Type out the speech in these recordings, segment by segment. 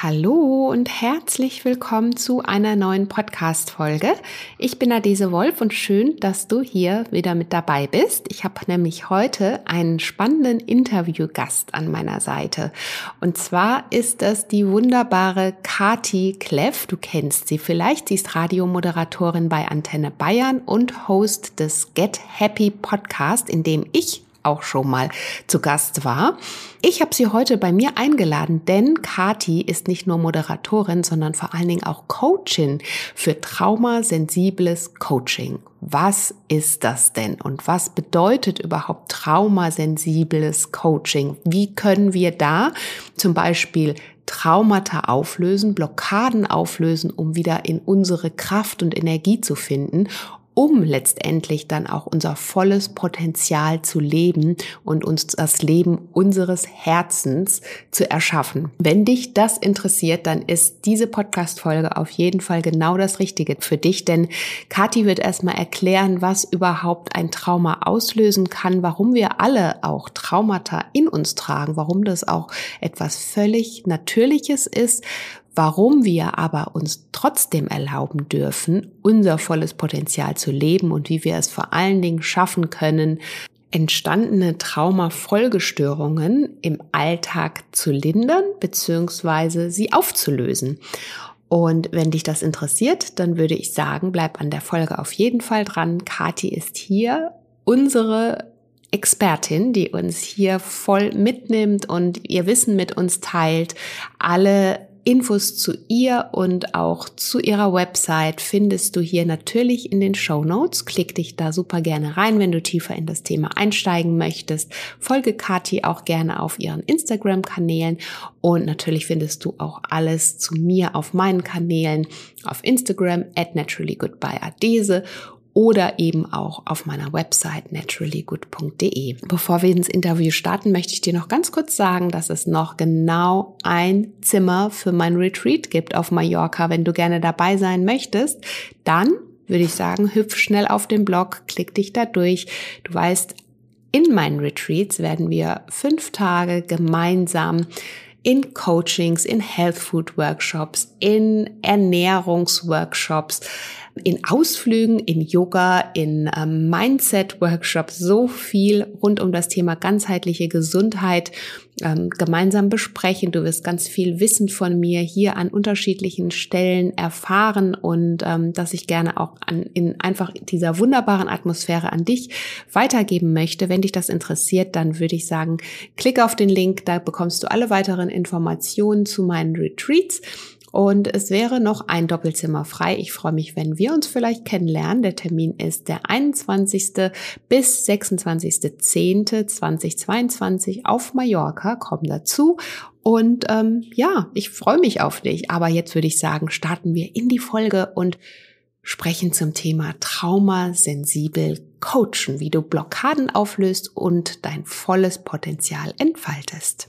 Hallo und herzlich willkommen zu einer neuen Podcast-Folge. Ich bin Adese Wolf und schön, dass du hier wieder mit dabei bist. Ich habe nämlich heute einen spannenden Interviewgast an meiner Seite. Und zwar ist das die wunderbare Kati Kleff. Du kennst sie vielleicht. Sie ist Radiomoderatorin bei Antenne Bayern und Host des Get Happy Podcast, in dem ich auch schon mal zu Gast war. Ich habe sie heute bei mir eingeladen, denn Kati ist nicht nur Moderatorin, sondern vor allen Dingen auch Coachin für traumasensibles Coaching. Was ist das denn und was bedeutet überhaupt traumasensibles Coaching? Wie können wir da zum Beispiel Traumata auflösen, Blockaden auflösen, um wieder in unsere Kraft und Energie zu finden um letztendlich dann auch unser volles Potenzial zu leben und uns das Leben unseres Herzens zu erschaffen. Wenn dich das interessiert, dann ist diese Podcast-Folge auf jeden Fall genau das Richtige für dich, denn Kathi wird erstmal erklären, was überhaupt ein Trauma auslösen kann, warum wir alle auch Traumata in uns tragen, warum das auch etwas völlig Natürliches ist, warum wir aber uns trotzdem erlauben dürfen, unser volles Potenzial zu leben und wie wir es vor allen Dingen schaffen können, entstandene Traumafolgestörungen im Alltag zu lindern bzw. sie aufzulösen. Und wenn dich das interessiert, dann würde ich sagen, bleib an der Folge auf jeden Fall dran. Kati ist hier unsere Expertin, die uns hier voll mitnimmt und ihr Wissen mit uns teilt, alle Infos zu ihr und auch zu ihrer Website findest du hier natürlich in den Show Notes. Klick dich da super gerne rein, wenn du tiefer in das Thema einsteigen möchtest. Folge Kati auch gerne auf ihren Instagram-Kanälen und natürlich findest du auch alles zu mir auf meinen Kanälen auf Instagram at naturallygoodbyeadese oder eben auch auf meiner Website naturallygood.de. Bevor wir ins Interview starten, möchte ich dir noch ganz kurz sagen, dass es noch genau ein Zimmer für mein Retreat gibt auf Mallorca. Wenn du gerne dabei sein möchtest, dann würde ich sagen, hüpf schnell auf den Blog, klick dich da durch. Du weißt, in meinen Retreats werden wir fünf Tage gemeinsam in Coachings, in Health Food Workshops, in Ernährungsworkshops, in Ausflügen, in Yoga, in ähm, Mindset-Workshops so viel rund um das Thema ganzheitliche Gesundheit ähm, gemeinsam besprechen. Du wirst ganz viel Wissen von mir hier an unterschiedlichen Stellen erfahren und ähm, dass ich gerne auch an, in einfach dieser wunderbaren Atmosphäre an dich weitergeben möchte. Wenn dich das interessiert, dann würde ich sagen, klick auf den Link, da bekommst du alle weiteren Informationen zu meinen Retreats. Und es wäre noch ein Doppelzimmer frei. Ich freue mich, wenn wir uns vielleicht kennenlernen. Der Termin ist der 21. bis 26.10.2022 auf Mallorca. Komm dazu. Und ähm, ja, ich freue mich auf dich. Aber jetzt würde ich sagen, starten wir in die Folge und sprechen zum Thema Traumasensibel coachen, wie du Blockaden auflöst und dein volles Potenzial entfaltest.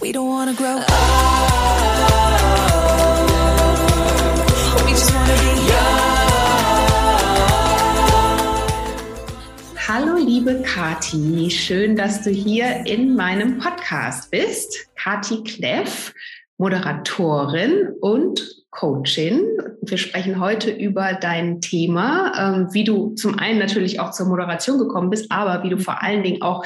We don't wanna grow up. Hallo liebe Kati, schön, dass du hier in meinem Podcast bist. Kati Kleff, Moderatorin und Coachin. Wir sprechen heute über dein Thema, ähm, wie du zum einen natürlich auch zur Moderation gekommen bist, aber wie du vor allen Dingen auch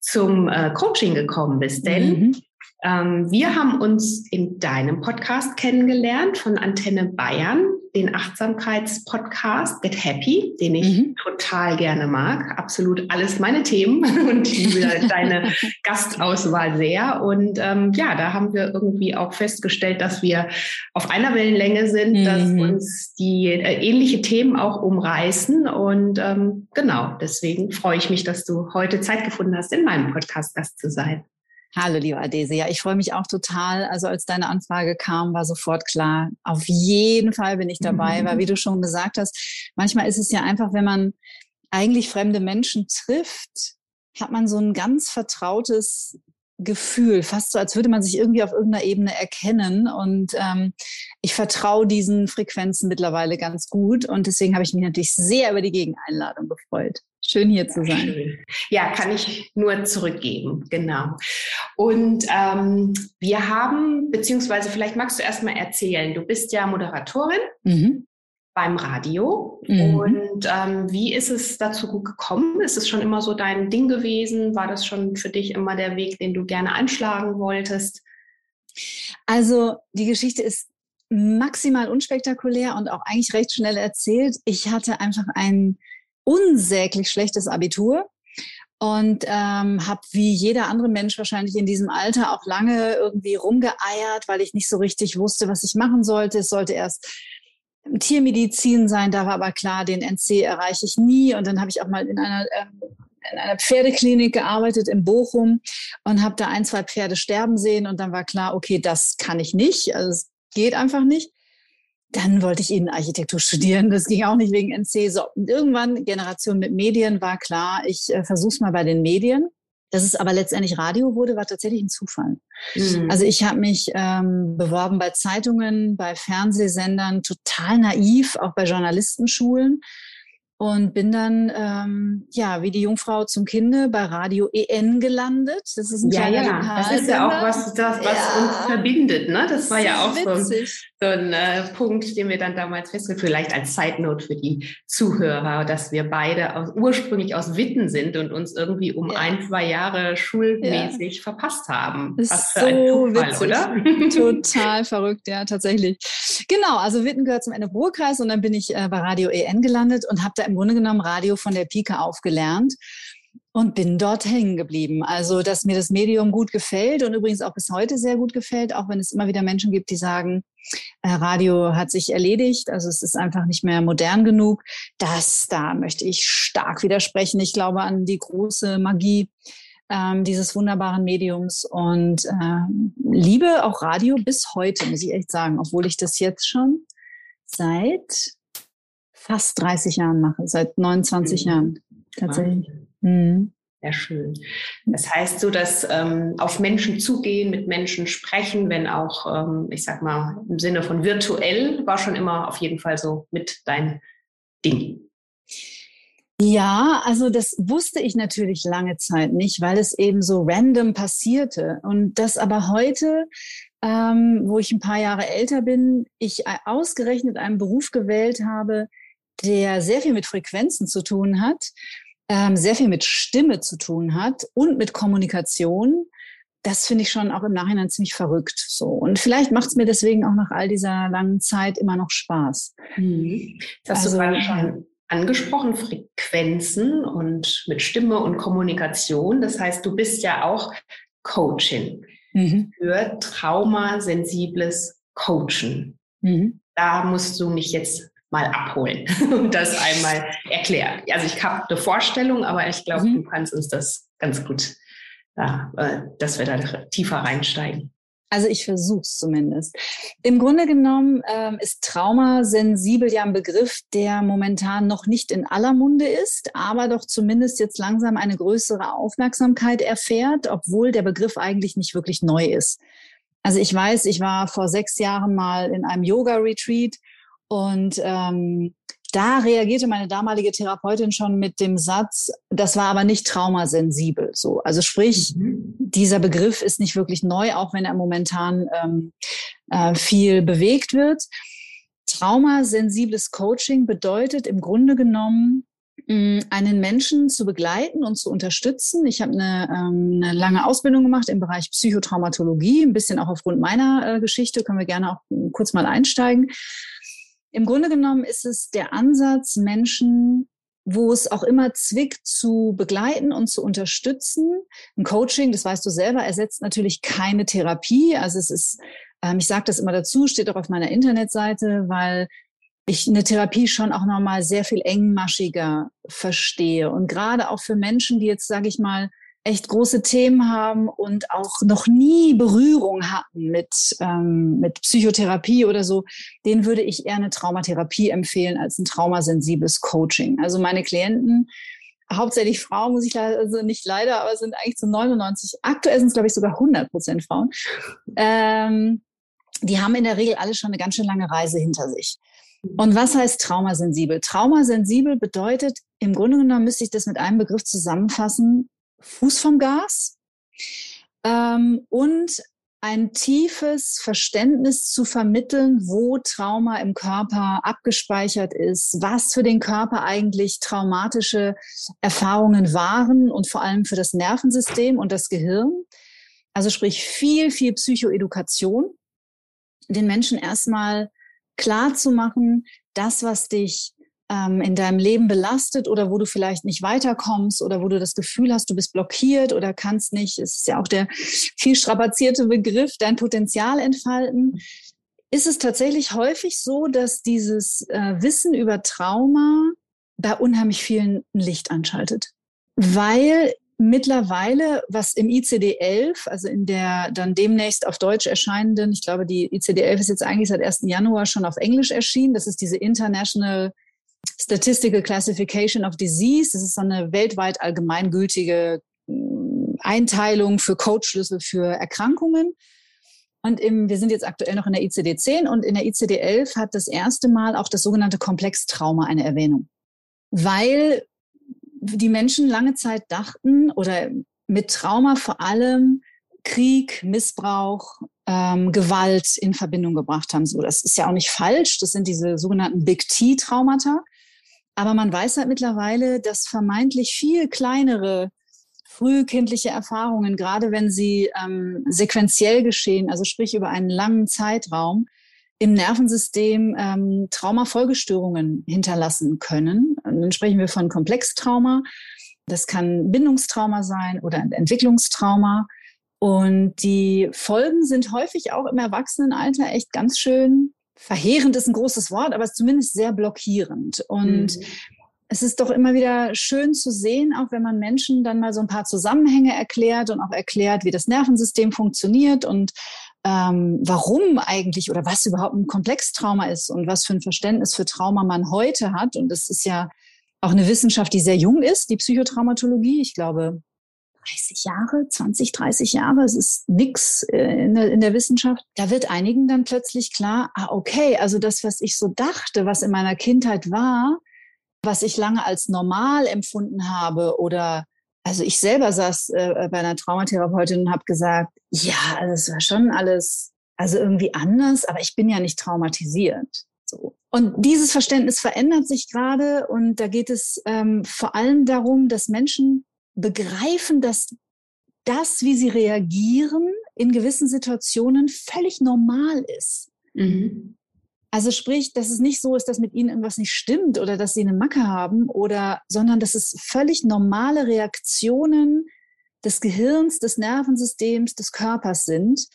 zum äh, Coaching gekommen bist. Denn mhm Ähm, wir haben uns in deinem Podcast kennengelernt von Antenne Bayern, den Achtsamkeitspodcast Get Happy, den ich mhm. total gerne mag. Absolut alles meine Themen und liebe deine Gastauswahl sehr. Und ähm, ja, da haben wir irgendwie auch festgestellt, dass wir auf einer Wellenlänge sind, mhm. dass uns die äh, ähnliche Themen auch umreißen. Und ähm, genau, deswegen freue ich mich, dass du heute Zeit gefunden hast, in meinem Podcast Gast zu sein. Hallo, liebe Adese. Ja, ich freue mich auch total. Also als deine Anfrage kam, war sofort klar, auf jeden Fall bin ich dabei, mhm. weil wie du schon gesagt hast, manchmal ist es ja einfach, wenn man eigentlich fremde Menschen trifft, hat man so ein ganz vertrautes Gefühl, fast so, als würde man sich irgendwie auf irgendeiner Ebene erkennen. Und ähm, ich vertraue diesen Frequenzen mittlerweile ganz gut. Und deswegen habe ich mich natürlich sehr über die Gegeneinladung gefreut. Schön hier zu sein. Schön. Ja, kann ich nur zurückgeben, genau. Und ähm, wir haben, beziehungsweise vielleicht magst du erst mal erzählen, du bist ja Moderatorin. Mhm beim Radio. Mhm. Und ähm, wie ist es dazu gekommen? Ist es schon immer so dein Ding gewesen? War das schon für dich immer der Weg, den du gerne einschlagen wolltest? Also die Geschichte ist maximal unspektakulär und auch eigentlich recht schnell erzählt. Ich hatte einfach ein unsäglich schlechtes Abitur und ähm, habe wie jeder andere Mensch wahrscheinlich in diesem Alter auch lange irgendwie rumgeeiert, weil ich nicht so richtig wusste, was ich machen sollte. Es sollte erst Tiermedizin sein, da war aber klar, den NC erreiche ich nie. Und dann habe ich auch mal in einer, ähm, in einer Pferdeklinik gearbeitet in Bochum und habe da ein, zwei Pferde sterben sehen. Und dann war klar, okay, das kann ich nicht. Also es geht einfach nicht. Dann wollte ich Innenarchitektur studieren. Das ging auch nicht wegen NC. So, und irgendwann, Generation mit Medien, war klar, ich äh, versuche es mal bei den Medien. Dass es aber letztendlich Radio wurde, war tatsächlich ein Zufall. Mhm. Also ich habe mich ähm, beworben bei Zeitungen, bei Fernsehsendern, total naiv, auch bei Journalistenschulen und bin dann ähm, ja wie die Jungfrau zum Kinde bei Radio EN gelandet. Das ist ein ja, kleiner ja. Das ist ja auch was, das, was ja. uns verbindet. Ne? Das war ja auch so ein, so ein äh, Punkt, den wir dann damals festgestellt vielleicht als Side Note für die Zuhörer, dass wir beide aus, ursprünglich aus Witten sind und uns irgendwie um ja. ein, zwei Jahre schulmäßig verpasst haben. Das was für so ein Zufall, witzig. oder? Total verrückt, ja, tatsächlich. Genau, also Witten gehört zum Ende-Ruhr-Kreis und dann bin ich äh, bei Radio EN gelandet und habe da im Grunde genommen Radio von der Pike aufgelernt und bin dort hängen geblieben. Also, dass mir das Medium gut gefällt und übrigens auch bis heute sehr gut gefällt, auch wenn es immer wieder Menschen gibt, die sagen, äh, Radio hat sich erledigt, also es ist einfach nicht mehr modern genug. Das, da möchte ich stark widersprechen. Ich glaube an die große Magie ähm, dieses wunderbaren Mediums und äh, liebe auch Radio bis heute, muss ich echt sagen, obwohl ich das jetzt schon seit fast 30 Jahren mache, seit 29 mhm. Jahren tatsächlich. Mhm. Sehr schön. Das heißt so, dass ähm, auf Menschen zugehen, mit Menschen sprechen, wenn auch, ähm, ich sag mal, im Sinne von virtuell, war schon immer auf jeden Fall so mit dein Ding. Ja, also das wusste ich natürlich lange Zeit nicht, weil es eben so random passierte. Und das aber heute, ähm, wo ich ein paar Jahre älter bin, ich ausgerechnet einen Beruf gewählt habe, der sehr viel mit Frequenzen zu tun hat, ähm, sehr viel mit Stimme zu tun hat und mit Kommunikation. Das finde ich schon auch im Nachhinein ziemlich verrückt. So und vielleicht macht es mir deswegen auch nach all dieser langen Zeit immer noch Spaß. Mhm. Das hast also, du gerade schon angesprochen, Frequenzen und mit Stimme und Kommunikation. Das heißt, du bist ja auch Coaching mhm. für traumasensibles Coachen. Mhm. Da musst du mich jetzt mal abholen und das einmal erklären. Also ich habe eine Vorstellung, aber ich glaube, mhm. du kannst uns das ganz gut, ja, äh, dass wir da tiefer reinsteigen. Also ich versuche es zumindest. Im Grunde genommen ähm, ist Trauma sensibel ja ein Begriff, der momentan noch nicht in aller Munde ist, aber doch zumindest jetzt langsam eine größere Aufmerksamkeit erfährt, obwohl der Begriff eigentlich nicht wirklich neu ist. Also ich weiß, ich war vor sechs Jahren mal in einem Yoga-Retreat und ähm, da reagierte meine damalige Therapeutin schon mit dem Satz, das war aber nicht traumasensibel. So, also sprich, mhm. dieser Begriff ist nicht wirklich neu, auch wenn er momentan ähm, äh, viel bewegt wird. Traumasensibles Coaching bedeutet im Grunde genommen, mm, einen Menschen zu begleiten und zu unterstützen. Ich habe eine, ähm, eine lange Ausbildung gemacht im Bereich Psychotraumatologie, ein bisschen auch aufgrund meiner äh, Geschichte, können wir gerne auch kurz mal einsteigen. Im Grunde genommen ist es der Ansatz, Menschen wo es auch immer zwickt, zu begleiten und zu unterstützen. Ein Coaching, das weißt du selber, ersetzt natürlich keine Therapie. Also es ist, ähm, ich sage das immer dazu, steht auch auf meiner Internetseite, weil ich eine Therapie schon auch nochmal sehr viel engmaschiger verstehe. Und gerade auch für Menschen, die jetzt, sage ich mal, echt große Themen haben und auch noch nie Berührung hatten mit, ähm, mit Psychotherapie oder so, denen würde ich eher eine Traumatherapie empfehlen als ein traumasensibles Coaching. Also meine Klienten, hauptsächlich Frauen, muss ich leider, also nicht leider, aber sind eigentlich zu 99, aktuell sind es glaube ich sogar 100 Prozent Frauen, ähm, die haben in der Regel alle schon eine ganz schön lange Reise hinter sich. Und was heißt traumasensibel? Traumasensibel bedeutet, im Grunde genommen müsste ich das mit einem Begriff zusammenfassen, Fuß vom Gas ähm, und ein tiefes Verständnis zu vermitteln, wo Trauma im Körper abgespeichert ist, was für den Körper eigentlich traumatische Erfahrungen waren und vor allem für das Nervensystem und das Gehirn. Also sprich viel, viel Psychoedukation, den Menschen erstmal klar zu machen, das, was dich ähm, in deinem Leben belastet oder wo du vielleicht nicht weiterkommst oder wo du das Gefühl hast, du bist blockiert oder kannst nicht, es ist ja auch der viel strapazierte Begriff, dein Potenzial entfalten, ist es tatsächlich häufig so, dass dieses äh, Wissen über Trauma bei unheimlich vielen ein Licht anschaltet. Weil mittlerweile, was im ICD-11, also in der dann demnächst auf Deutsch erscheinenden, ich glaube, die ICD-11 ist jetzt eigentlich seit 1. Januar schon auf Englisch erschienen, das ist diese International Statistical Classification of Disease. Das ist so eine weltweit allgemeingültige mm, Einteilung für Codeschlüssel für Erkrankungen. Und im, wir sind jetzt aktuell noch in der ICD-10 und in der ICD-11 hat das erste Mal auch das sogenannte Komplextrauma eine Erwähnung. Weil die Menschen lange Zeit dachten oder mit Trauma vor allem Krieg, Missbrauch, ähm, Gewalt in Verbindung gebracht haben. So, das ist ja auch nicht falsch. Das sind diese sogenannten Big T-Traumata. Aber man weiß halt mittlerweile, dass vermeintlich viel kleinere frühkindliche Erfahrungen, gerade wenn sie ähm, sequenziell geschehen, also sprich über einen langen Zeitraum, im Nervensystem ähm, Traumafolgestörungen hinterlassen können. Und dann sprechen wir von Komplextrauma. Das kann Bindungstrauma sein oder Entwicklungstrauma. Und die Folgen sind häufig auch im Erwachsenenalter echt ganz schön verheerend ist ein großes Wort, aber zumindest sehr blockierend. Und mhm. es ist doch immer wieder schön zu sehen, auch wenn man Menschen dann mal so ein paar Zusammenhänge erklärt und auch erklärt, wie das Nervensystem funktioniert und ähm, warum eigentlich oder was überhaupt ein Komplextrauma ist und was für ein Verständnis für Trauma man heute hat. Und das ist ja auch eine Wissenschaft, die sehr jung ist, die Psychotraumatologie. Ich glaube, 30 Jahre, 20, 30 Jahre, es ist nix äh, in der, in der Wissenschaft. Da wird einigen dann plötzlich klar, ah, okay, also das, was ich so dachte, was in meiner Kindheit war, was ich lange als normal empfunden habe oder also ich selber saß äh, bei einer Traumatherapeutin und habe gesagt, ja, also es war schon alles, also irgendwie anders, aber ich bin ja nicht traumatisiert. So. Und dieses Verständnis verändert sich gerade und da geht es ähm, vor allem darum, dass Menschen begreifen, dass das, wie sie reagieren, in gewissen Situationen völlig normal ist. Mhm. Also sprich, dass es nicht so ist, dass mit ihnen irgendwas nicht stimmt oder dass sie eine Macke haben oder, sondern dass es völlig normale Reaktionen des Gehirns, des Nervensystems, des Körpers sind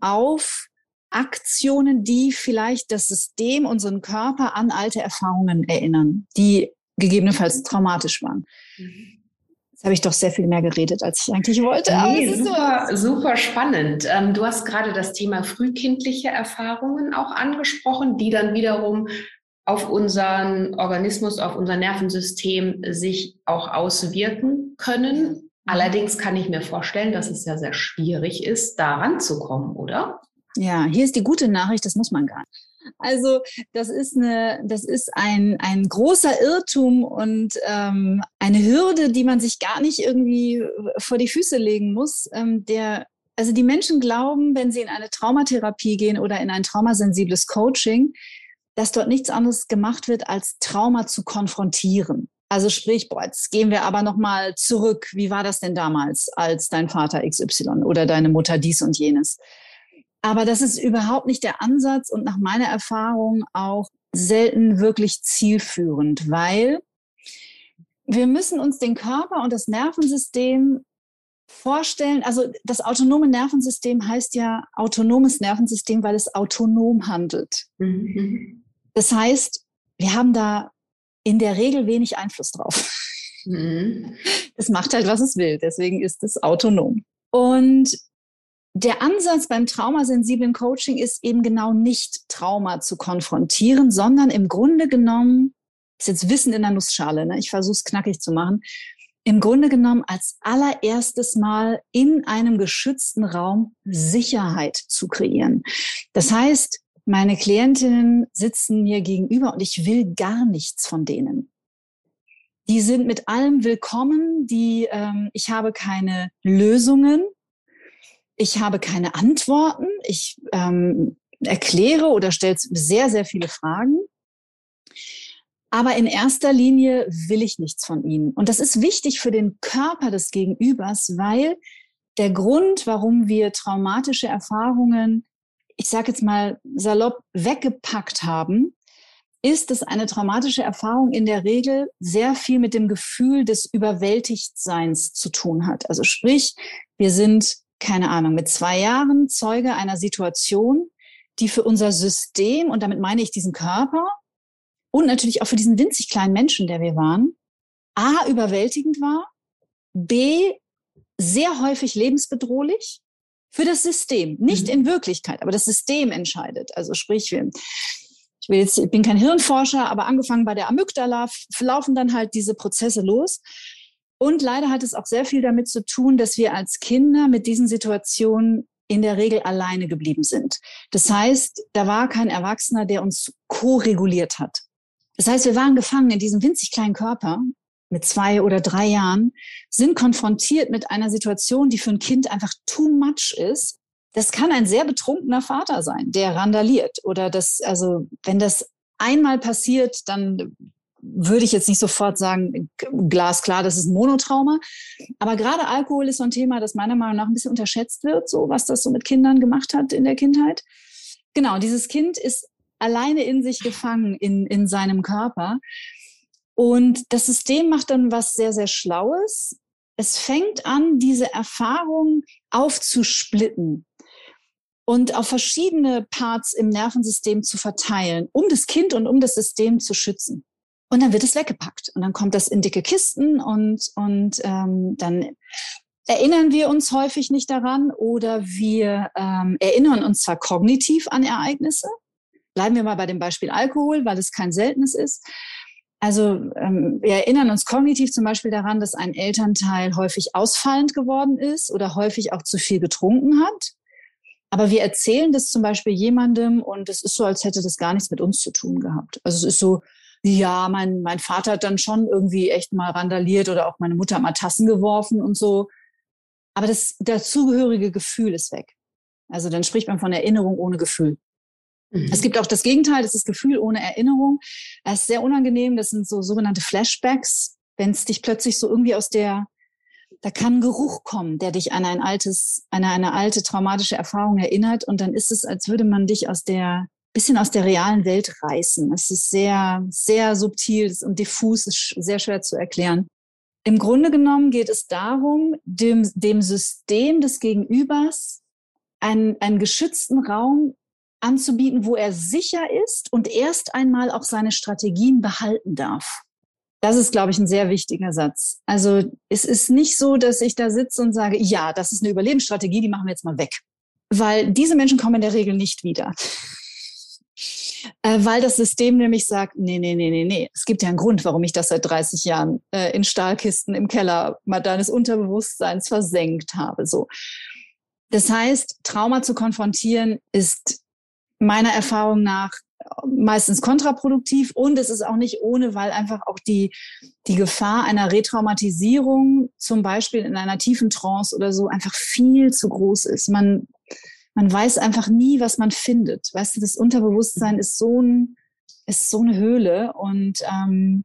auf Aktionen, die vielleicht das System, unseren Körper an alte Erfahrungen erinnern, die gegebenenfalls traumatisch waren. Mhm. Jetzt habe ich doch sehr viel mehr geredet, als ich eigentlich wollte. Nee, super, super spannend. Ähm, du hast gerade das Thema frühkindliche Erfahrungen auch angesprochen, die dann wiederum auf unseren Organismus, auf unser Nervensystem sich auch auswirken können. Allerdings kann ich mir vorstellen, dass es ja sehr schwierig ist, da ranzukommen, oder? Ja, hier ist die gute Nachricht, das muss man gar nicht. Also das ist eine, das ist ein, ein großer Irrtum und ähm, eine Hürde, die man sich gar nicht irgendwie vor die Füße legen muss. Ähm, der, also die Menschen glauben, wenn sie in eine Traumatherapie gehen oder in ein traumasensibles Coaching, dass dort nichts anderes gemacht wird, als Trauma zu konfrontieren. Also sprich, boah, jetzt gehen wir aber nochmal zurück. Wie war das denn damals, als dein Vater XY oder deine Mutter dies und jenes? Aber das ist überhaupt nicht der Ansatz und nach meiner Erfahrung auch selten wirklich zielführend, weil wir müssen uns den Körper und das Nervensystem vorstellen. Also das autonome Nervensystem heißt ja autonomes Nervensystem, weil es autonom handelt. Mhm. Das heißt, wir haben da in der Regel wenig Einfluss drauf. Mhm. Es macht halt, was es will. Deswegen ist es autonom. Und der Ansatz beim traumasensiblen Coaching ist eben genau nicht Trauma zu konfrontieren, sondern im Grunde genommen, ist jetzt Wissen in der Nussschale, ne? ich versuche es knackig zu machen, im Grunde genommen als allererstes Mal in einem geschützten Raum Sicherheit zu kreieren. Das heißt, meine Klientinnen sitzen mir gegenüber und ich will gar nichts von denen. Die sind mit allem willkommen, die, ähm, ich habe keine Lösungen, ich habe keine Antworten, ich ähm, erkläre oder stelle sehr, sehr viele Fragen. Aber in erster Linie will ich nichts von ihnen. Und das ist wichtig für den Körper des Gegenübers, weil der Grund, warum wir traumatische Erfahrungen ich sage jetzt mal salopp, weggepackt haben, ist, dass eine traumatische Erfahrung in der Regel sehr viel mit dem Gefühl des Überwältigtseins zu tun hat. Also sprich, wir sind, keine Ahnung, mit zwei Jahren Zeuge einer Situation, die für unser System, und damit meine ich diesen Körper und natürlich auch für diesen winzig kleinen Menschen, der wir waren, A, überwältigend war, B, sehr häufig lebensbedrohlich für das System, nicht mhm. in Wirklichkeit, aber das System entscheidet. Also sprich, ich will jetzt, ich bin kein Hirnforscher, aber angefangen bei der Amygdala laufen dann halt diese Prozesse los. Und leider hat es auch sehr viel damit zu tun, dass wir als Kinder mit diesen Situationen in der Regel alleine geblieben sind. Das heißt, da war kein Erwachsener, der uns ko-reguliert hat. Das heißt, wir waren gefangen in diesem winzig kleinen Körper mit zwei oder drei Jahren sind konfrontiert mit einer Situation, die für ein Kind einfach too much ist. Das kann ein sehr betrunkener Vater sein, der randaliert oder das, also wenn das einmal passiert, dann würde ich jetzt nicht sofort sagen, glasklar, das ist ein Monotrauma. Aber gerade Alkohol ist so ein Thema, das meiner Meinung nach ein bisschen unterschätzt wird, so was das so mit Kindern gemacht hat in der Kindheit. Genau, dieses Kind ist alleine in sich gefangen in, in seinem Körper. Und das System macht dann was sehr, sehr Schlaues. Es fängt an, diese Erfahrung aufzusplitten und auf verschiedene Parts im Nervensystem zu verteilen, um das Kind und um das System zu schützen. Und dann wird es weggepackt und dann kommt das in dicke Kisten und, und ähm, dann erinnern wir uns häufig nicht daran oder wir ähm, erinnern uns zwar kognitiv an Ereignisse. Bleiben wir mal bei dem Beispiel Alkohol, weil es kein seltenes ist. Also ähm, wir erinnern uns kognitiv zum Beispiel daran, dass ein Elternteil häufig ausfallend geworden ist oder häufig auch zu viel getrunken hat. Aber wir erzählen das zum Beispiel jemandem und es ist so, als hätte das gar nichts mit uns zu tun gehabt. Also es ist so, ja, mein, mein Vater hat dann schon irgendwie echt mal randaliert oder auch meine Mutter hat mal Tassen geworfen und so. Aber das dazugehörige Gefühl ist weg. Also dann spricht man von Erinnerung ohne Gefühl. Mhm. Es gibt auch das Gegenteil, das ist Gefühl ohne Erinnerung. Das ist sehr unangenehm. Das sind so sogenannte Flashbacks, wenn es dich plötzlich so irgendwie aus der, da kann ein Geruch kommen, der dich an ein altes, an eine alte traumatische Erfahrung erinnert. Und dann ist es, als würde man dich aus der, bisschen aus der realen Welt reißen. Es ist sehr, sehr subtil und diffus, ist sehr schwer zu erklären. Im Grunde genommen geht es darum, dem, dem System des Gegenübers einen, einen geschützten Raum anzubieten, wo er sicher ist und erst einmal auch seine Strategien behalten darf. Das ist, glaube ich, ein sehr wichtiger Satz. Also es ist nicht so, dass ich da sitze und sage, ja, das ist eine Überlebensstrategie, die machen wir jetzt mal weg. Weil diese Menschen kommen in der Regel nicht wieder. Äh, weil das System nämlich sagt, nee, nee, nee, nee, nee. Es gibt ja einen Grund, warum ich das seit 30 Jahren äh, in Stahlkisten im Keller deines Unterbewusstseins versenkt habe. So. Das heißt, Trauma zu konfrontieren ist meiner Erfahrung nach meistens kontraproduktiv und es ist auch nicht ohne, weil einfach auch die, die Gefahr einer Retraumatisierung, zum Beispiel in einer tiefen Trance oder so, einfach viel zu groß ist. Man, man weiß einfach nie, was man findet. Weißt du, das Unterbewusstsein ist so, ein, ist so eine Höhle und ähm,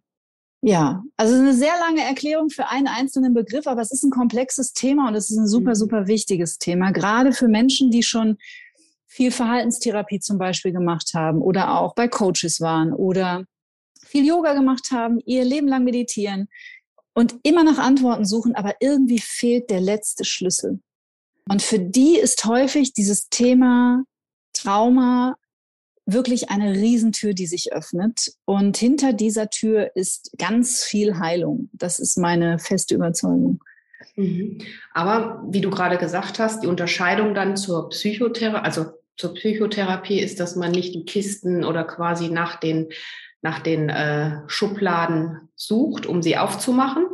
Ja, also eine sehr lange Erklärung für einen einzelnen Begriff, aber es ist ein komplexes Thema und es ist ein super, mhm. super wichtiges Thema, gerade für Menschen, die schon viel Verhaltenstherapie zum Beispiel gemacht haben oder auch bei Coaches waren oder viel Yoga gemacht haben, ihr Leben lang meditieren und immer nach Antworten suchen, aber irgendwie fehlt der letzte Schlüssel. Und für die ist häufig dieses Thema Trauma wirklich eine Riesentür, die sich öffnet. Und hinter dieser Tür ist ganz viel Heilung. Das ist meine feste Überzeugung. Mhm. Aber wie du gerade gesagt hast, die Unterscheidung dann zur Psychotherapie, also zur Psychotherapie ist, dass man nicht die Kisten oder quasi nach den, nach den äh, Schubladen sucht, um sie aufzumachen.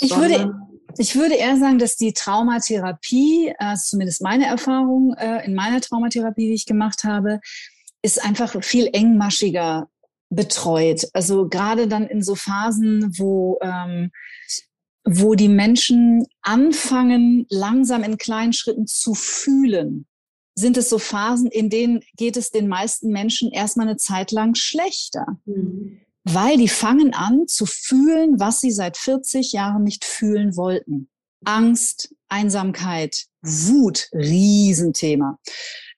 Ich würde, ich würde eher sagen, dass die Traumatherapie, äh, zumindest meine Erfahrung äh, in meiner Traumatherapie, die ich gemacht habe, ist einfach viel engmaschiger betreut. Also gerade dann in so Phasen, wo, ähm, wo die Menschen anfangen, langsam in kleinen Schritten zu fühlen, sind es so Phasen, in denen geht es den meisten Menschen erstmal eine Zeit lang schlechter. Mhm weil die fangen an zu fühlen, was sie seit 40 Jahren nicht fühlen wollten. Angst, Einsamkeit, Wut, Riesenthema.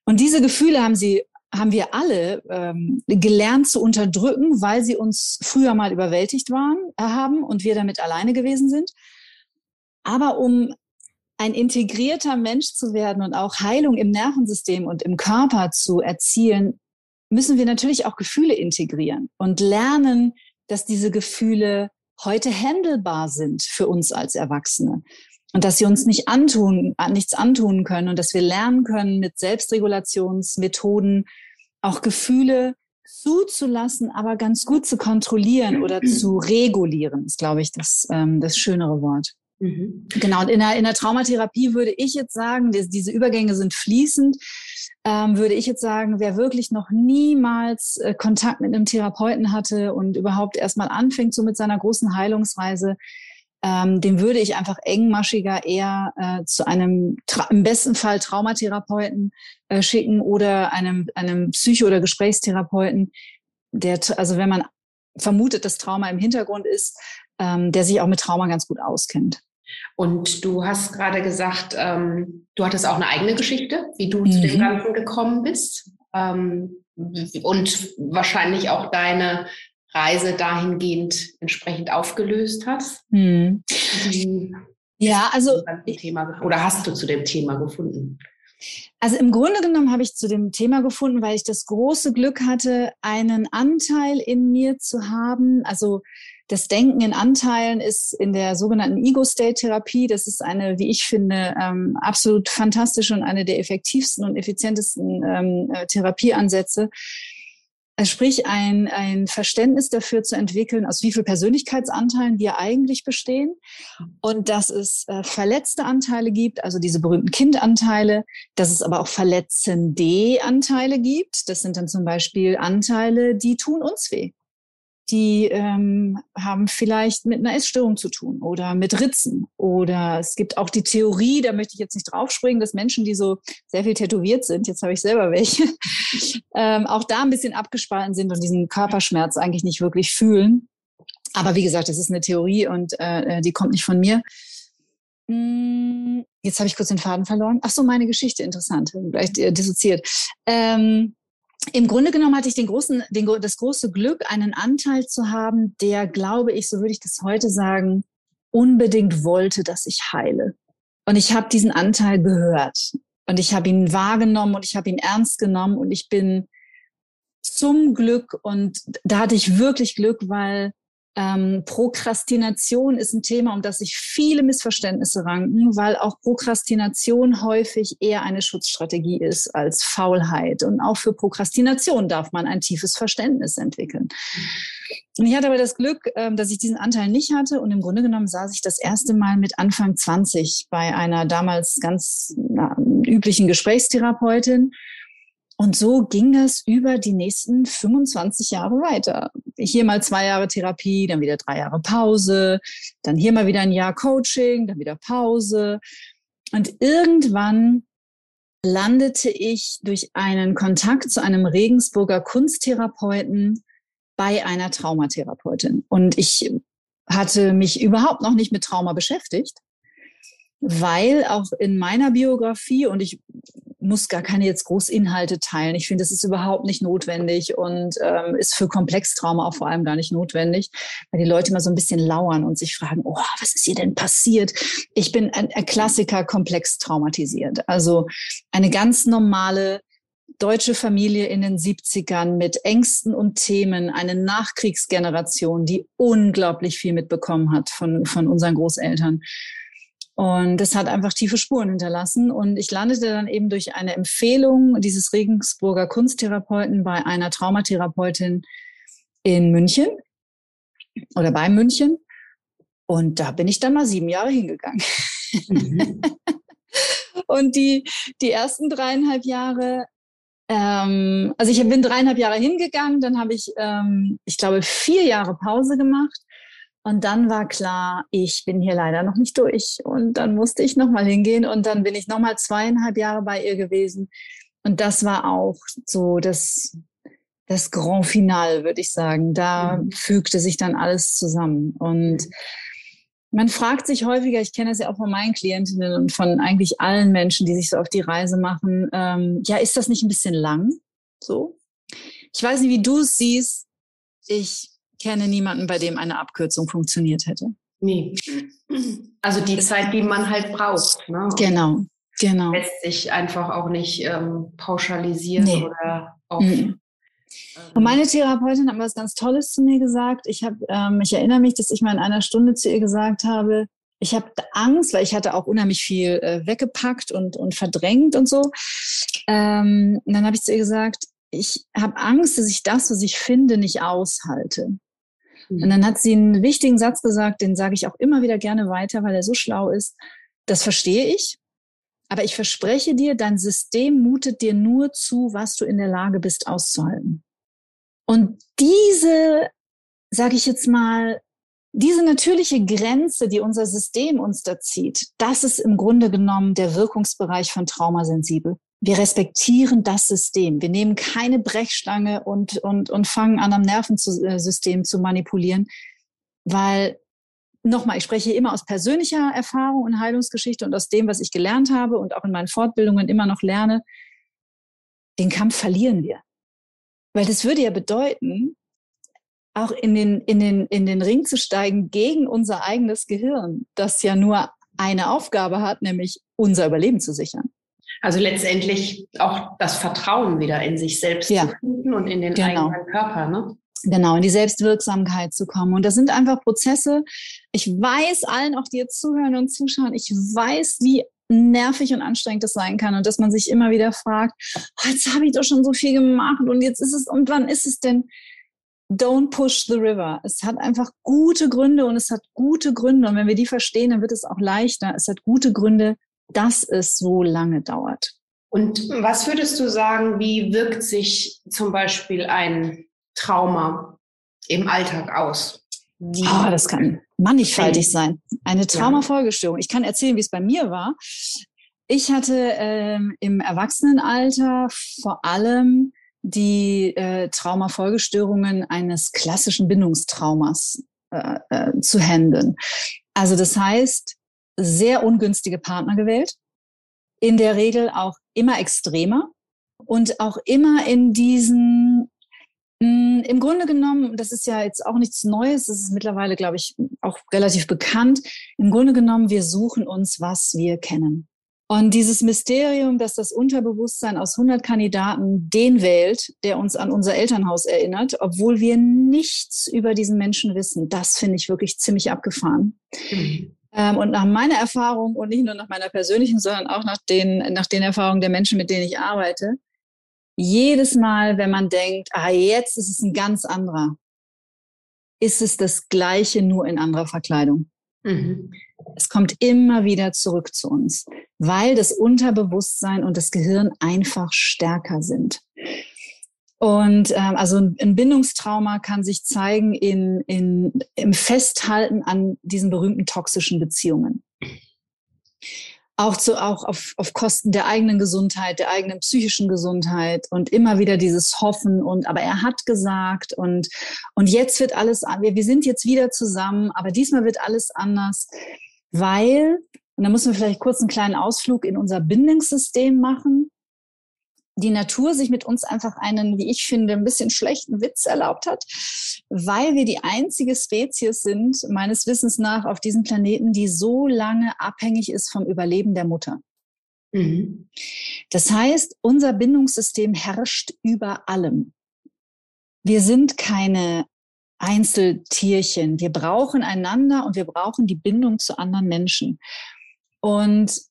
Und diese Gefühle haben sie haben wir alle ähm, gelernt zu unterdrücken, weil sie uns früher mal überwältigt waren, äh, haben und wir damit alleine gewesen sind. Aber um ein integrierter Mensch zu werden und auch Heilung im Nervensystem und im Körper zu erzielen, müssen wir natürlich auch Gefühle integrieren und lernen, dass diese Gefühle heute handelbar sind für uns als Erwachsene und dass sie uns nicht antun, nichts antun können und dass wir lernen können, mit Selbstregulationsmethoden auch Gefühle zuzulassen, aber ganz gut zu kontrollieren oder zu regulieren, ist, glaube ich, das, ähm, das schönere Wort. Mhm. Genau, und in der, in der Traumatherapie würde ich jetzt sagen, diese Übergänge sind fließend ähm, würde ich jetzt sagen, wer wirklich noch niemals äh, Kontakt mit einem Therapeuten hatte und überhaupt erstmal anfängt so mit seiner großen Heilungsreise, ähm, dem würde ich einfach engmaschiger eher äh, zu einem im besten Fall Traumatherapeuten äh, schicken oder einem, einem Psycho- oder Gesprächstherapeuten, der, also wenn man vermutet, dass Trauma im Hintergrund ist, ähm, der sich auch mit Trauma ganz gut auskennt. Und du hast gerade gesagt, ähm, du hattest auch eine eigene Geschichte, wie du mhm. zu dem mhm. Ganzen gekommen bist. Ähm, und wahrscheinlich auch deine Reise dahingehend entsprechend aufgelöst hast. Mhm. Ja, also. Thema, oder hast du zu dem Thema gefunden? Also im Grunde genommen habe ich zu dem Thema gefunden, weil ich das große Glück hatte, einen Anteil in mir zu haben. Also das Denken in Anteilen ist in der sogenannten Ego-State-Therapie, das ist eine, wie ich finde, ähm, absolut fantastische und eine der effektivsten und effizientesten ähm, äh, Therapieansätze. Sprich, ein, ein Verständnis dafür zu entwickeln, aus wie viel Persönlichkeitsanteilen wir eigentlich bestehen und dass es äh, verletzte Anteile gibt, also diese berühmten Kindanteile, dass es aber auch verletzende Anteile gibt. Das sind dann zum Beispiel Anteile, die tun uns weh die ähm, haben vielleicht mit einer Essstörung zu tun oder mit Ritzen. Oder es gibt auch die Theorie, da möchte ich jetzt nicht draufspringen, dass Menschen, die so sehr viel tätowiert sind, jetzt habe ich selber welche, ähm, auch da ein bisschen abgespalten sind und diesen Körperschmerz eigentlich nicht wirklich fühlen. Aber wie gesagt, das ist eine Theorie und äh, äh die kommt nicht von mir. Hm, jetzt habe ich kurz den Faden verloren. Ach so, meine Geschichte, interessant, vielleicht äh, dissoziiert. Ähm, im Grunde genommen hatte ich den großen, den, das große Glück, einen Anteil zu haben, der, glaube ich, so würde ich das heute sagen, unbedingt wollte, dass ich heile. Und ich habe diesen Anteil gehört und ich habe ihn wahrgenommen und ich habe ihn ernst genommen und ich bin zum Glück und da hatte ich wirklich Glück, weil ähm, Prokrastination ist ein Thema, um das sich viele Missverständnisse ranken, weil auch Prokrastination häufig eher eine Schutzstrategie ist als Faulheit. Und auch für Prokrastination darf man ein tiefes Verständnis entwickeln. Und ich hatte aber das Glück, ähm, dass ich diesen Anteil nicht hatte. Und im Grunde genommen saß ich das erste Mal mit Anfang 20 bei einer damals ganz na, üblichen Gesprächstherapeutin und so ging das über die nächsten 25 Jahre weiter. Hier mal zwei Jahre Therapie, dann wieder drei Jahre Pause, dann hier mal wieder ein Jahr Coaching, dann wieder Pause. Und irgendwann landete ich durch einen Kontakt zu einem Regensburger Kunsttherapeuten bei einer Traumatherapeutin. Und ich hatte mich überhaupt noch nicht mit Trauma beschäftigt, weil auch in meiner Biografie, und ich muss gar keine jetzt Großinhalte teilen. Ich finde, das ist überhaupt nicht notwendig und ähm, ist für Komplextrauma auch vor allem gar nicht notwendig, weil die Leute immer so ein bisschen lauern und sich fragen, oh, was ist hier denn passiert? Ich bin ein, ein Klassiker komplex traumatisiert. Also eine ganz normale deutsche Familie in den 70ern mit Ängsten und Themen, eine Nachkriegsgeneration, die unglaublich viel mitbekommen hat von, von unseren Großeltern. Und das hat einfach tiefe Spuren hinterlassen. Und ich landete dann eben durch eine Empfehlung dieses Regensburger Kunsttherapeuten bei einer Traumatherapeutin in München oder bei München. Und da bin ich dann mal sieben Jahre hingegangen. Mhm. und die, die ersten dreieinhalb Jahre, ähm, also ich bin dreieinhalb Jahre hingegangen, dann habe ich, ähm, ich glaube, vier Jahre Pause gemacht und dann war klar, ich bin hier leider noch nicht durch. Und dann musste ich nochmal hingehen und dann bin ich nochmal zweieinhalb Jahre bei ihr gewesen. Und das war auch so das, das Grand Final, würde ich sagen. Da mhm. fügte sich dann alles zusammen. Und man fragt sich häufiger, ich kenne das ja auch von meinen Klientinnen und von eigentlich allen Menschen, die sich so auf die Reise machen, ähm, ja, ist das nicht ein bisschen lang? So? Ich weiß nicht, wie du es siehst. Ich kenne niemanden, bei dem eine Abkürzung funktioniert hätte. Nee. Also die Zeit, die man halt braucht. Ne? Genau, genau. Lässt sich einfach auch nicht ähm, pauschalisieren nee. oder auf. Mhm. Und meine Therapeutin hat was ganz Tolles zu mir gesagt. Ich, hab, ähm, ich erinnere mich, dass ich mal in einer Stunde zu ihr gesagt habe, ich habe Angst, weil ich hatte auch unheimlich viel äh, weggepackt und, und verdrängt und so. Ähm, und dann habe ich zu ihr gesagt, ich habe Angst, dass ich das, was ich finde, nicht aushalte. Und dann hat sie einen wichtigen Satz gesagt, den sage ich auch immer wieder gerne weiter, weil er so schlau ist. Das verstehe ich, aber ich verspreche dir, dein System mutet dir nur zu, was du in der Lage bist auszuhalten. Und diese, sage ich jetzt mal, diese natürliche Grenze, die unser System uns da zieht, das ist im Grunde genommen der Wirkungsbereich von Traumasensibel wir respektieren das System. Wir nehmen keine Brechstange und, und, und fangen an, am Nervensystem zu manipulieren, weil nochmal, ich spreche immer aus persönlicher Erfahrung und Heilungsgeschichte und aus dem, was ich gelernt habe und auch in meinen Fortbildungen immer noch lerne, den Kampf verlieren wir. Weil das würde ja bedeuten, auch in den, in den, in den Ring zu steigen gegen unser eigenes Gehirn, das ja nur eine Aufgabe hat, nämlich unser Überleben zu sichern. Also letztendlich auch das Vertrauen wieder in sich selbst ja. zu finden und in den genau. eigenen Körper, ne? Genau, in die Selbstwirksamkeit zu kommen. Und das sind einfach Prozesse. Ich weiß allen, auch die jetzt zuhören und zuschauen, ich weiß, wie nervig und anstrengend das sein kann und dass man sich immer wieder fragt, oh, jetzt habe ich doch schon so viel gemacht und jetzt ist es, und wann ist es denn? Don't push the river. Es hat einfach gute Gründe und es hat gute Gründe. Und wenn wir die verstehen, dann wird es auch leichter. Es hat gute Gründe, dass es so lange dauert. Und was würdest du sagen, wie wirkt sich zum Beispiel ein Trauma im Alltag aus? Oh, das kann mannigfaltig sein. Eine Traumafolgestörung. Ich kann erzählen, wie es bei mir war. Ich hatte ähm, im Erwachsenenalter vor allem die äh, Traumafolgestörungen eines klassischen Bindungstraumas äh, äh, zu handeln. Also das heißt, sehr ungünstige Partner gewählt. In der Regel auch immer extremer und auch immer in diesen, hm, im Grunde genommen, das ist ja jetzt auch nichts Neues, das ist mittlerweile, glaube ich, auch relativ bekannt. Im Grunde genommen, wir suchen uns, was wir kennen. Und dieses Mysterium, dass das Unterbewusstsein aus 100 Kandidaten den wählt, der uns an unser Elternhaus erinnert, obwohl wir nichts über diesen Menschen wissen, das finde ich wirklich ziemlich abgefahren. Mhm. Ähm, und nach meiner Erfahrung und nicht nur nach meiner persönlichen, sondern auch nach den, nach den Erfahrungen der Menschen, mit denen ich arbeite, jedes Mal, wenn man denkt, ah, jetzt ist es ein ganz anderer, ist es das Gleiche, nur in anderer Verkleidung. Mhm. Es kommt immer wieder zurück zu uns, weil das Unterbewusstsein und das Gehirn einfach stärker sind. Und ähm, also ein Bindungstrauma kann sich zeigen in, in, im Festhalten an diesen berühmten toxischen Beziehungen. auch, zu, auch auf, auf Kosten der eigenen Gesundheit, der eigenen psychischen Gesundheit und immer wieder dieses Hoffen und aber er hat gesagt und, und jetzt wird alles, wir, wir sind jetzt wieder zusammen, aber diesmal wird alles anders, weil, und da müssen wir vielleicht kurz einen kleinen Ausflug in unser Bindungssystem machen, die Natur sich mit uns einfach einen, wie ich finde, ein bisschen schlechten Witz erlaubt hat, weil wir die einzige Spezies sind, meines Wissens nach, auf diesem Planeten, die so lange abhängig ist vom Überleben der Mutter. Mhm. Das heißt, unser Bindungssystem herrscht über allem. Wir sind keine Einzeltierchen. Wir brauchen einander und wir brauchen die Bindung zu anderen Menschen. Und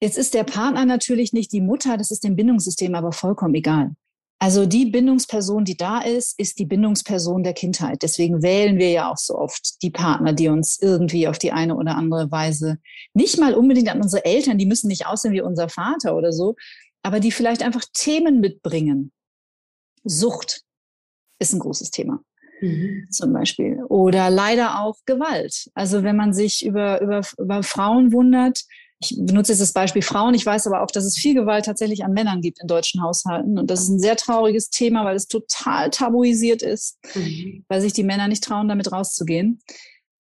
Jetzt ist der Partner natürlich nicht die Mutter, das ist dem Bindungssystem aber vollkommen egal. Also die Bindungsperson, die da ist, ist die Bindungsperson der Kindheit. Deswegen wählen wir ja auch so oft die Partner, die uns irgendwie auf die eine oder andere Weise, nicht mal unbedingt an unsere Eltern, die müssen nicht aussehen wie unser Vater oder so, aber die vielleicht einfach Themen mitbringen. Sucht ist ein großes Thema. Mhm. Zum Beispiel. Oder leider auch Gewalt. Also wenn man sich über, über, über Frauen wundert, ich benutze jetzt das Beispiel Frauen. Ich weiß aber auch, dass es viel Gewalt tatsächlich an Männern gibt in deutschen Haushalten. Und das ist ein sehr trauriges Thema, weil es total tabuisiert ist, mhm. weil sich die Männer nicht trauen, damit rauszugehen.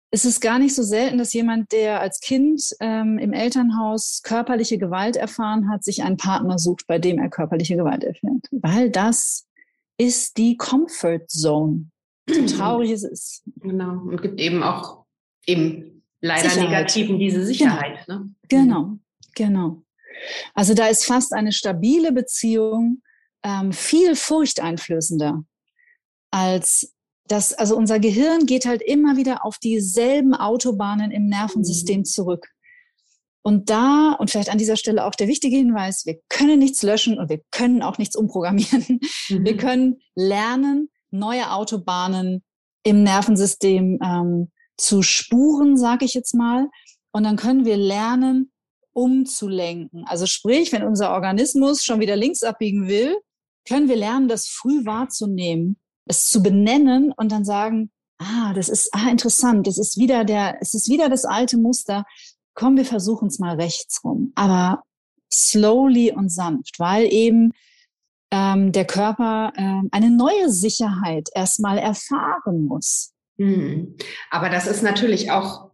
Es ist gar nicht so selten, dass jemand, der als Kind ähm, im Elternhaus körperliche Gewalt erfahren hat, sich einen Partner sucht, bei dem er körperliche Gewalt erfährt. Weil das ist die Comfort Zone. So traurig es ist. Genau. Und gibt eben auch eben leider Sicherheit. negativen diese Sicherheit. Genau. Ne? genau, genau. Also da ist fast eine stabile Beziehung ähm, viel furchteinflößender als das, also unser Gehirn geht halt immer wieder auf dieselben Autobahnen im Nervensystem mhm. zurück. Und da, und vielleicht an dieser Stelle auch der wichtige Hinweis, wir können nichts löschen und wir können auch nichts umprogrammieren. Mhm. Wir können lernen, neue Autobahnen im Nervensystem ähm, zu spuren, sage ich jetzt mal. Und dann können wir lernen, umzulenken. Also sprich, wenn unser Organismus schon wieder links abbiegen will, können wir lernen, das früh wahrzunehmen, es zu benennen und dann sagen, ah, das ist ah, interessant, das ist wieder der, es ist wieder das alte Muster. Komm, wir versuchen es mal rechts rum, aber slowly und sanft, weil eben ähm, der Körper ähm, eine neue Sicherheit erstmal erfahren muss. Mhm. Aber das ist natürlich auch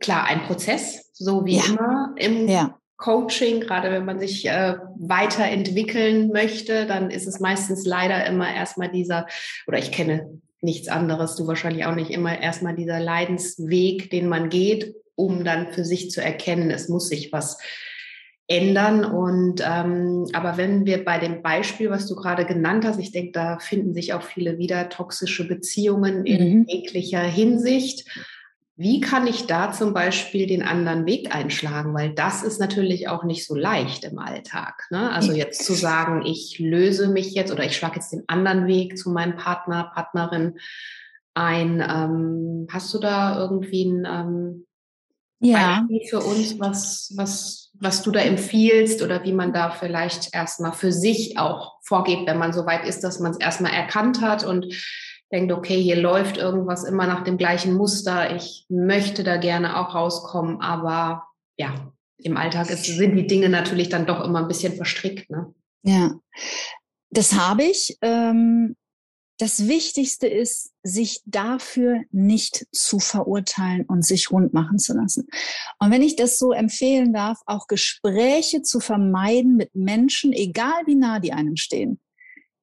klar ein Prozess, so wie ja. immer im ja. Coaching, gerade wenn man sich äh, weiterentwickeln möchte, dann ist es meistens leider immer erstmal dieser, oder ich kenne nichts anderes, du wahrscheinlich auch nicht immer erstmal dieser Leidensweg, den man geht, um dann für sich zu erkennen, es muss sich was ändern. Und ähm, aber wenn wir bei dem Beispiel, was du gerade genannt hast, ich denke, da finden sich auch viele wieder toxische Beziehungen in mhm. jeglicher Hinsicht. Wie kann ich da zum Beispiel den anderen Weg einschlagen? Weil das ist natürlich auch nicht so leicht im Alltag. Ne? Also jetzt zu sagen, ich löse mich jetzt oder ich schlage jetzt den anderen Weg zu meinem Partner, Partnerin ein. Ähm, hast du da irgendwie ein ähm, ja. Beispiel für uns, was, was, was du da empfiehlst oder wie man da vielleicht erstmal für sich auch vorgeht, wenn man so weit ist, dass man es erstmal erkannt hat und denkt, okay, hier läuft irgendwas immer nach dem gleichen Muster. Ich möchte da gerne auch rauskommen, aber ja, im Alltag ist, sind die Dinge natürlich dann doch immer ein bisschen verstrickt. Ne? Ja, das habe ich. Ähm, das Wichtigste ist, sich dafür nicht zu verurteilen und sich rund machen zu lassen. Und wenn ich das so empfehlen darf, auch Gespräche zu vermeiden mit Menschen, egal wie nah die einem stehen,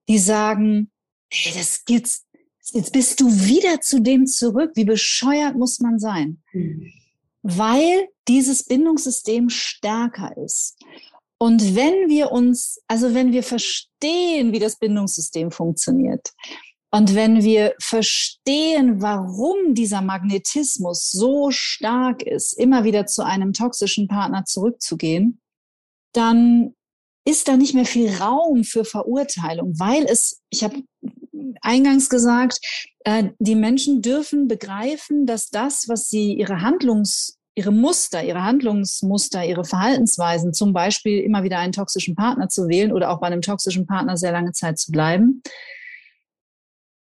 die sagen, hey, das gibt's, jetzt bist du wieder zu dem zurück. Wie bescheuert muss man sein? Mhm. Weil dieses Bindungssystem stärker ist. Und wenn wir uns, also wenn wir verstehen, wie das Bindungssystem funktioniert, und wenn wir verstehen, warum dieser Magnetismus so stark ist, immer wieder zu einem toxischen Partner zurückzugehen, dann ist da nicht mehr viel Raum für Verurteilung, weil es, ich habe eingangs gesagt, äh, die Menschen dürfen begreifen, dass das, was sie ihre Handlungs ihre Muster, ihre Handlungsmuster, ihre Verhaltensweisen, zum Beispiel immer wieder einen toxischen Partner zu wählen oder auch bei einem toxischen Partner sehr lange Zeit zu bleiben,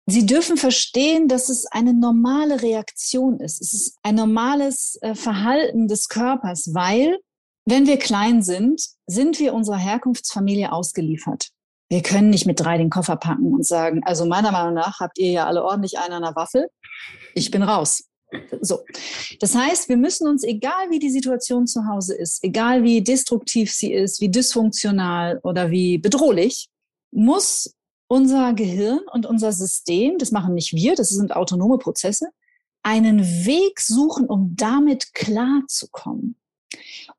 Sie dürfen verstehen, dass es eine normale Reaktion ist. Es ist ein normales äh, Verhalten des Körpers, weil wenn wir klein sind, sind wir unserer Herkunftsfamilie ausgeliefert. Wir können nicht mit drei den Koffer packen und sagen, also meiner Meinung nach habt ihr ja alle ordentlich einen an der Waffel. Ich bin raus. So. Das heißt, wir müssen uns, egal wie die Situation zu Hause ist, egal wie destruktiv sie ist, wie dysfunktional oder wie bedrohlich, muss unser Gehirn und unser System, das machen nicht wir, das sind autonome Prozesse, einen Weg suchen, um damit klarzukommen.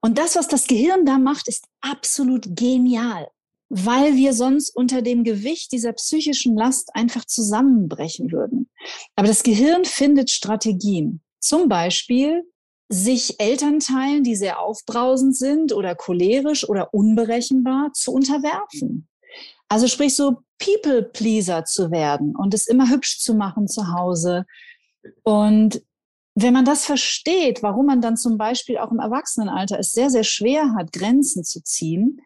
Und das, was das Gehirn da macht, ist absolut genial, weil wir sonst unter dem Gewicht dieser psychischen Last einfach zusammenbrechen würden. Aber das Gehirn findet Strategien. Zum Beispiel sich Elternteilen, die sehr aufbrausend sind oder cholerisch oder unberechenbar, zu unterwerfen. Also sprich so People-Pleaser zu werden und es immer hübsch zu machen zu Hause. Und wenn man das versteht, warum man dann zum Beispiel auch im Erwachsenenalter es sehr, sehr schwer hat, Grenzen zu ziehen,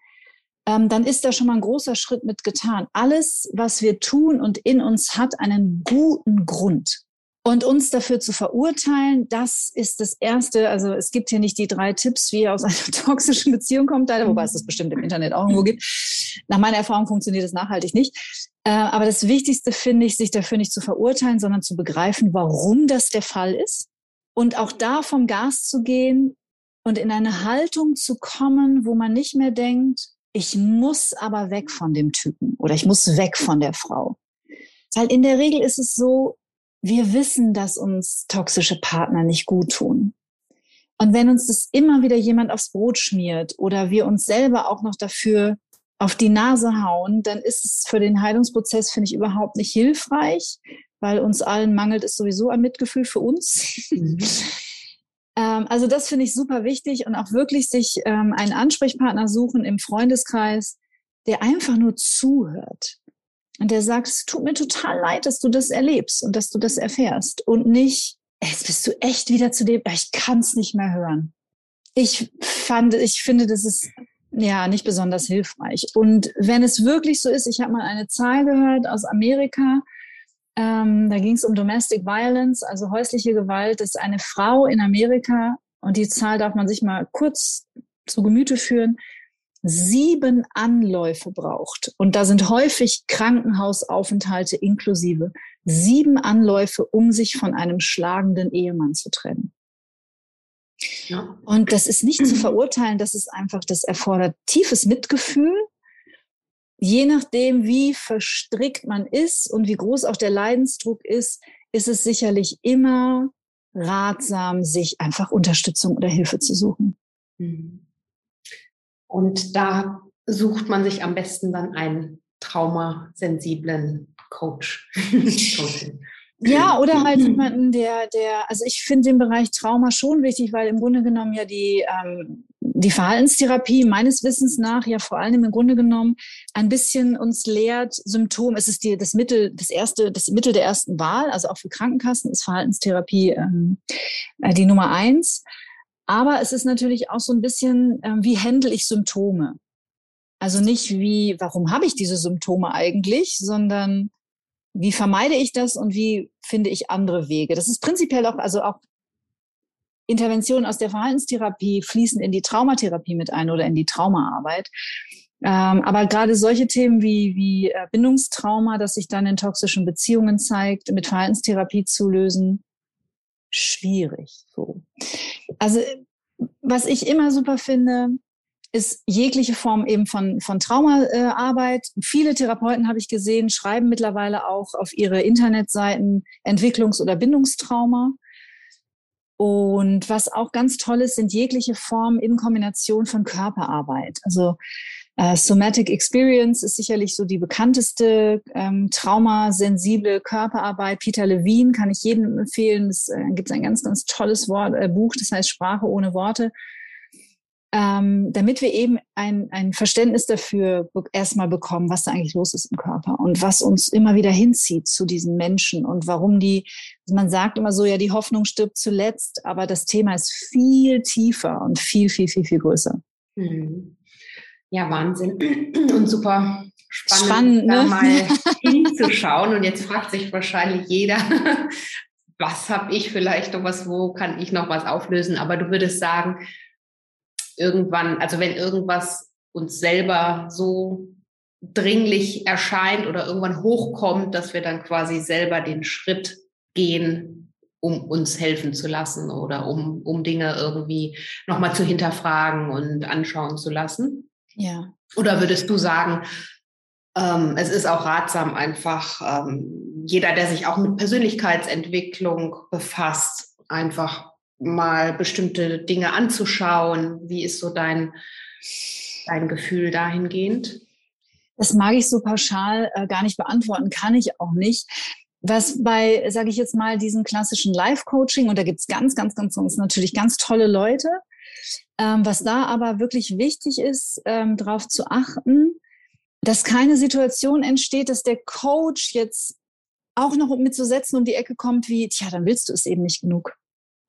ähm, dann ist da schon mal ein großer Schritt mit getan. Alles, was wir tun und in uns hat einen guten Grund. Und uns dafür zu verurteilen, das ist das Erste. Also es gibt hier nicht die drei Tipps, wie ihr aus einer toxischen Beziehung kommt, leider, wobei es das bestimmt im Internet auch irgendwo gibt. Nach meiner Erfahrung funktioniert das nachhaltig nicht. Äh, aber das Wichtigste finde ich, sich dafür nicht zu verurteilen, sondern zu begreifen, warum das der Fall ist. Und auch da vom Gas zu gehen und in eine Haltung zu kommen, wo man nicht mehr denkt, ich muss aber weg von dem Typen oder ich muss weg von der Frau. Weil in der Regel ist es so, wir wissen, dass uns toxische Partner nicht gut tun. Und wenn uns das immer wieder jemand aufs Brot schmiert oder wir uns selber auch noch dafür auf die Nase hauen, dann ist es für den Heilungsprozess, finde ich, überhaupt nicht hilfreich, weil uns allen mangelt es sowieso an Mitgefühl für uns. Mhm. ähm, also das finde ich super wichtig und auch wirklich sich ähm, einen Ansprechpartner suchen im Freundeskreis, der einfach nur zuhört. Und der sagt, es tut mir total leid, dass du das erlebst und dass du das erfährst. Und nicht, jetzt bist du echt wieder zu dem, ich kann es nicht mehr hören. Ich fand, ich finde, das ist ja nicht besonders hilfreich. Und wenn es wirklich so ist, ich habe mal eine Zahl gehört aus Amerika, ähm, da ging es um Domestic Violence, also häusliche Gewalt, dass eine Frau in Amerika, und die Zahl darf man sich mal kurz zu Gemüte führen, sieben Anläufe braucht, und da sind häufig Krankenhausaufenthalte inklusive, sieben Anläufe, um sich von einem schlagenden Ehemann zu trennen. Ja. Und das ist nicht zu verurteilen, das ist einfach, das erfordert tiefes Mitgefühl. Je nachdem, wie verstrickt man ist und wie groß auch der Leidensdruck ist, ist es sicherlich immer ratsam, sich einfach Unterstützung oder Hilfe zu suchen. Mhm. Und da sucht man sich am besten dann einen traumasensiblen Coach. ja, oder halt jemanden, der, der, also ich finde den Bereich Trauma schon wichtig, weil im Grunde genommen ja die, ähm, die Verhaltenstherapie meines Wissens nach ja vor allem im Grunde genommen ein bisschen uns lehrt, Symptom, es ist die, das Mittel, das erste, das Mittel der ersten Wahl, also auch für Krankenkassen ist Verhaltenstherapie ähm, äh, die Nummer eins. Aber es ist natürlich auch so ein bisschen, äh, wie handle ich Symptome? Also nicht wie, warum habe ich diese Symptome eigentlich, sondern wie vermeide ich das und wie finde ich andere Wege? Das ist prinzipiell auch, also auch Interventionen aus der Verhaltenstherapie fließen in die Traumatherapie mit ein oder in die Traumaarbeit. Ähm, aber gerade solche Themen wie, wie äh, Bindungstrauma, das sich dann in toxischen Beziehungen zeigt, mit Verhaltenstherapie zu lösen, schwierig. So. Also was ich immer super finde, ist jegliche Form eben von, von Traumaarbeit. Viele Therapeuten habe ich gesehen, schreiben mittlerweile auch auf ihre Internetseiten Entwicklungs- oder Bindungstrauma. Und was auch ganz toll ist, sind jegliche Formen in Kombination von Körperarbeit. Also äh, Somatic Experience ist sicherlich so die bekannteste ähm, traumasensible Körperarbeit. Peter Levine kann ich jedem empfehlen. Es äh, gibt ein ganz, ganz tolles Wort, äh, Buch, das heißt Sprache ohne Worte. Ähm, damit wir eben ein, ein Verständnis dafür erstmal bekommen, was da eigentlich los ist im Körper und was uns immer wieder hinzieht zu diesen Menschen und warum die, man sagt immer so, ja, die Hoffnung stirbt zuletzt, aber das Thema ist viel tiefer und viel, viel, viel, viel größer. Mhm ja, Wahnsinn und super spannend, spannend ne? da mal hinzuschauen. Und jetzt fragt sich wahrscheinlich jeder, was habe ich vielleicht noch was, wo kann ich noch was auflösen? Aber du würdest sagen, irgendwann, also wenn irgendwas uns selber so dringlich erscheint oder irgendwann hochkommt, dass wir dann quasi selber den Schritt gehen, um uns helfen zu lassen oder um, um Dinge irgendwie nochmal zu hinterfragen und anschauen zu lassen. Ja. Oder würdest du sagen, ähm, es ist auch ratsam, einfach ähm, jeder, der sich auch mit Persönlichkeitsentwicklung befasst, einfach mal bestimmte Dinge anzuschauen. Wie ist so dein, dein Gefühl dahingehend? Das mag ich so pauschal äh, gar nicht beantworten, kann ich auch nicht. Was bei, sage ich jetzt mal, diesen klassischen Live-Coaching, und da gibt's ganz, ganz, ganz, ganz natürlich ganz tolle Leute, ähm, was da aber wirklich wichtig ist, ähm, darauf zu achten, dass keine Situation entsteht, dass der Coach jetzt auch noch mit zu setzen um die Ecke kommt wie, tja, dann willst du es eben nicht genug.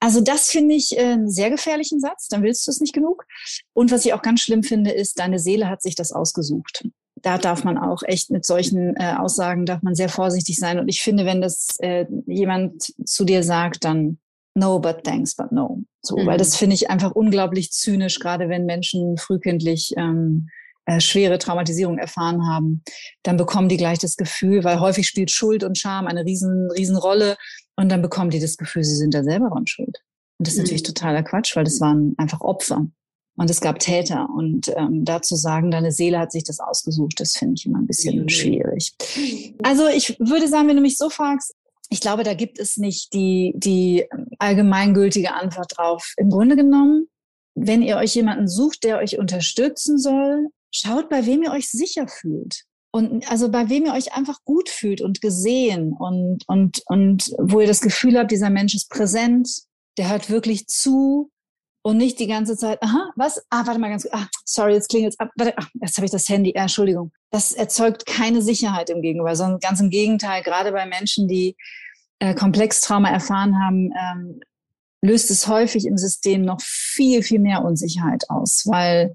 Also das finde ich äh, einen sehr gefährlichen Satz, dann willst du es nicht genug. Und was ich auch ganz schlimm finde, ist, deine Seele hat sich das ausgesucht. Da darf man auch echt mit solchen äh, Aussagen, darf man sehr vorsichtig sein. Und ich finde, wenn das äh, jemand zu dir sagt, dann no, but thanks, but no. So, mhm. weil das finde ich einfach unglaublich zynisch, gerade wenn Menschen frühkindlich ähm, äh, schwere Traumatisierung erfahren haben, dann bekommen die gleich das Gefühl, weil häufig spielt Schuld und Scham eine riesen, riesen Rolle und dann bekommen die das Gefühl, sie sind da selber dran schuld. Und das ist mhm. natürlich totaler Quatsch, weil das waren einfach Opfer. Und es gab Täter. Und ähm, dazu sagen, deine Seele hat sich das ausgesucht, das finde ich immer ein bisschen mhm. schwierig. Also ich würde sagen, wenn du mich so fragst, ich glaube, da gibt es nicht die, die allgemeingültige Antwort drauf. Im Grunde genommen, wenn ihr euch jemanden sucht, der euch unterstützen soll, schaut, bei wem ihr euch sicher fühlt. Und also bei wem ihr euch einfach gut fühlt und gesehen und, und, und wo ihr das Gefühl habt, dieser Mensch ist präsent, der hört wirklich zu und nicht die ganze Zeit, aha, was? Ah, warte mal ganz kurz. Ah, sorry, jetzt klingelt es. Warte, ach, jetzt habe ich das Handy. Ah, Entschuldigung. Das erzeugt keine Sicherheit im Gegenüber, sondern ganz im Gegenteil, gerade bei Menschen, die äh, Komplextrauma erfahren haben, ähm, löst es häufig im System noch viel, viel mehr Unsicherheit aus, weil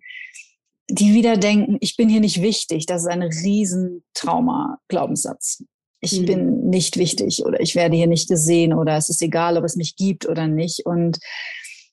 die wieder denken, ich bin hier nicht wichtig. Das ist ein riesen Trauma-Glaubenssatz. Ich mhm. bin nicht wichtig oder ich werde hier nicht gesehen oder es ist egal, ob es mich gibt oder nicht. Und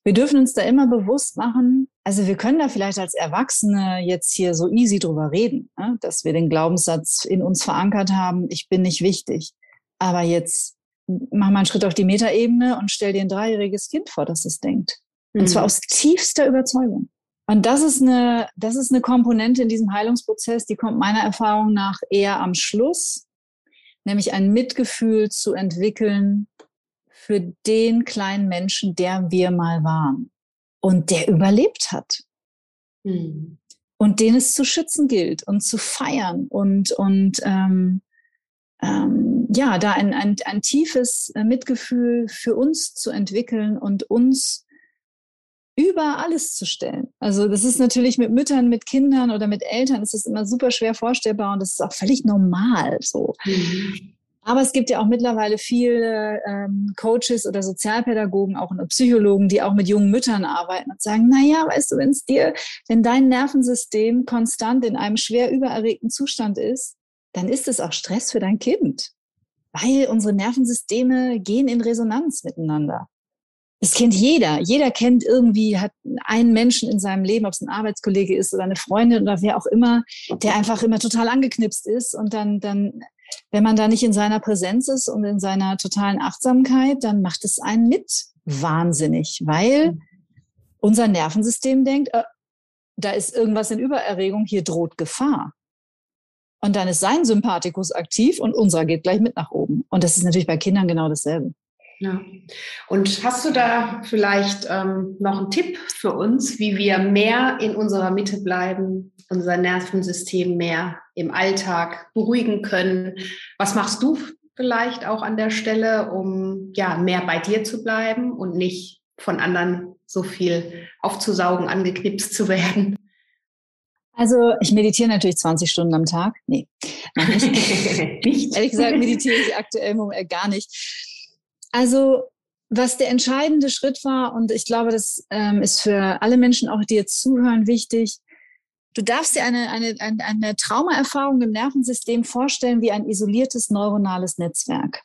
wir dürfen uns da immer bewusst machen, also wir können da vielleicht als Erwachsene jetzt hier so easy drüber reden, ne? dass wir den Glaubenssatz in uns verankert haben, ich bin nicht wichtig. Aber jetzt mach mal einen Schritt auf die Metaebene und stell dir ein dreijähriges Kind vor, das es denkt. Und mhm. zwar aus tiefster Überzeugung. Und das ist eine, das ist eine Komponente in diesem Heilungsprozess, die kommt meiner Erfahrung nach eher am Schluss, nämlich ein Mitgefühl zu entwickeln für den kleinen Menschen, der wir mal waren und der überlebt hat. Mhm. Und den es zu schützen gilt und zu feiern und, und ähm, ähm, ja, da ein, ein, ein tiefes Mitgefühl für uns zu entwickeln und uns über alles zu stellen. Also das ist natürlich mit Müttern, mit Kindern oder mit Eltern ist es immer super schwer vorstellbar und das ist auch völlig normal so. Mhm. Aber es gibt ja auch mittlerweile viele ähm, Coaches oder Sozialpädagogen, auch Psychologen, die auch mit jungen Müttern arbeiten und sagen, na ja, weißt du, wenn es dir, wenn dein Nervensystem konstant in einem schwer übererregten Zustand ist, dann ist es auch Stress für dein Kind, weil unsere Nervensysteme gehen in Resonanz miteinander. Das kennt jeder. Jeder kennt irgendwie, hat einen Menschen in seinem Leben, ob es ein Arbeitskollege ist oder eine Freundin oder wer auch immer, der einfach immer total angeknipst ist. Und dann, dann, wenn man da nicht in seiner Präsenz ist und in seiner totalen Achtsamkeit, dann macht es einen mit wahnsinnig, weil unser Nervensystem denkt, äh, da ist irgendwas in Übererregung, hier droht Gefahr. Und dann ist sein Sympathikus aktiv und unserer geht gleich mit nach oben. Und das ist natürlich bei Kindern genau dasselbe. Ja. Und hast du da vielleicht ähm, noch einen Tipp für uns, wie wir mehr in unserer Mitte bleiben, unser Nervensystem mehr im Alltag beruhigen können? Was machst du vielleicht auch an der Stelle, um ja mehr bei dir zu bleiben und nicht von anderen so viel aufzusaugen, angeknipst zu werden? Also ich meditiere natürlich 20 Stunden am Tag. Nee, nicht. Ehrlich gesagt meditiere ich aktuell gar nicht. Also was der entscheidende Schritt war, und ich glaube, das ähm, ist für alle Menschen, auch die jetzt zuhören, wichtig, du darfst dir eine, eine, eine, eine Traumaerfahrung im Nervensystem vorstellen wie ein isoliertes neuronales Netzwerk.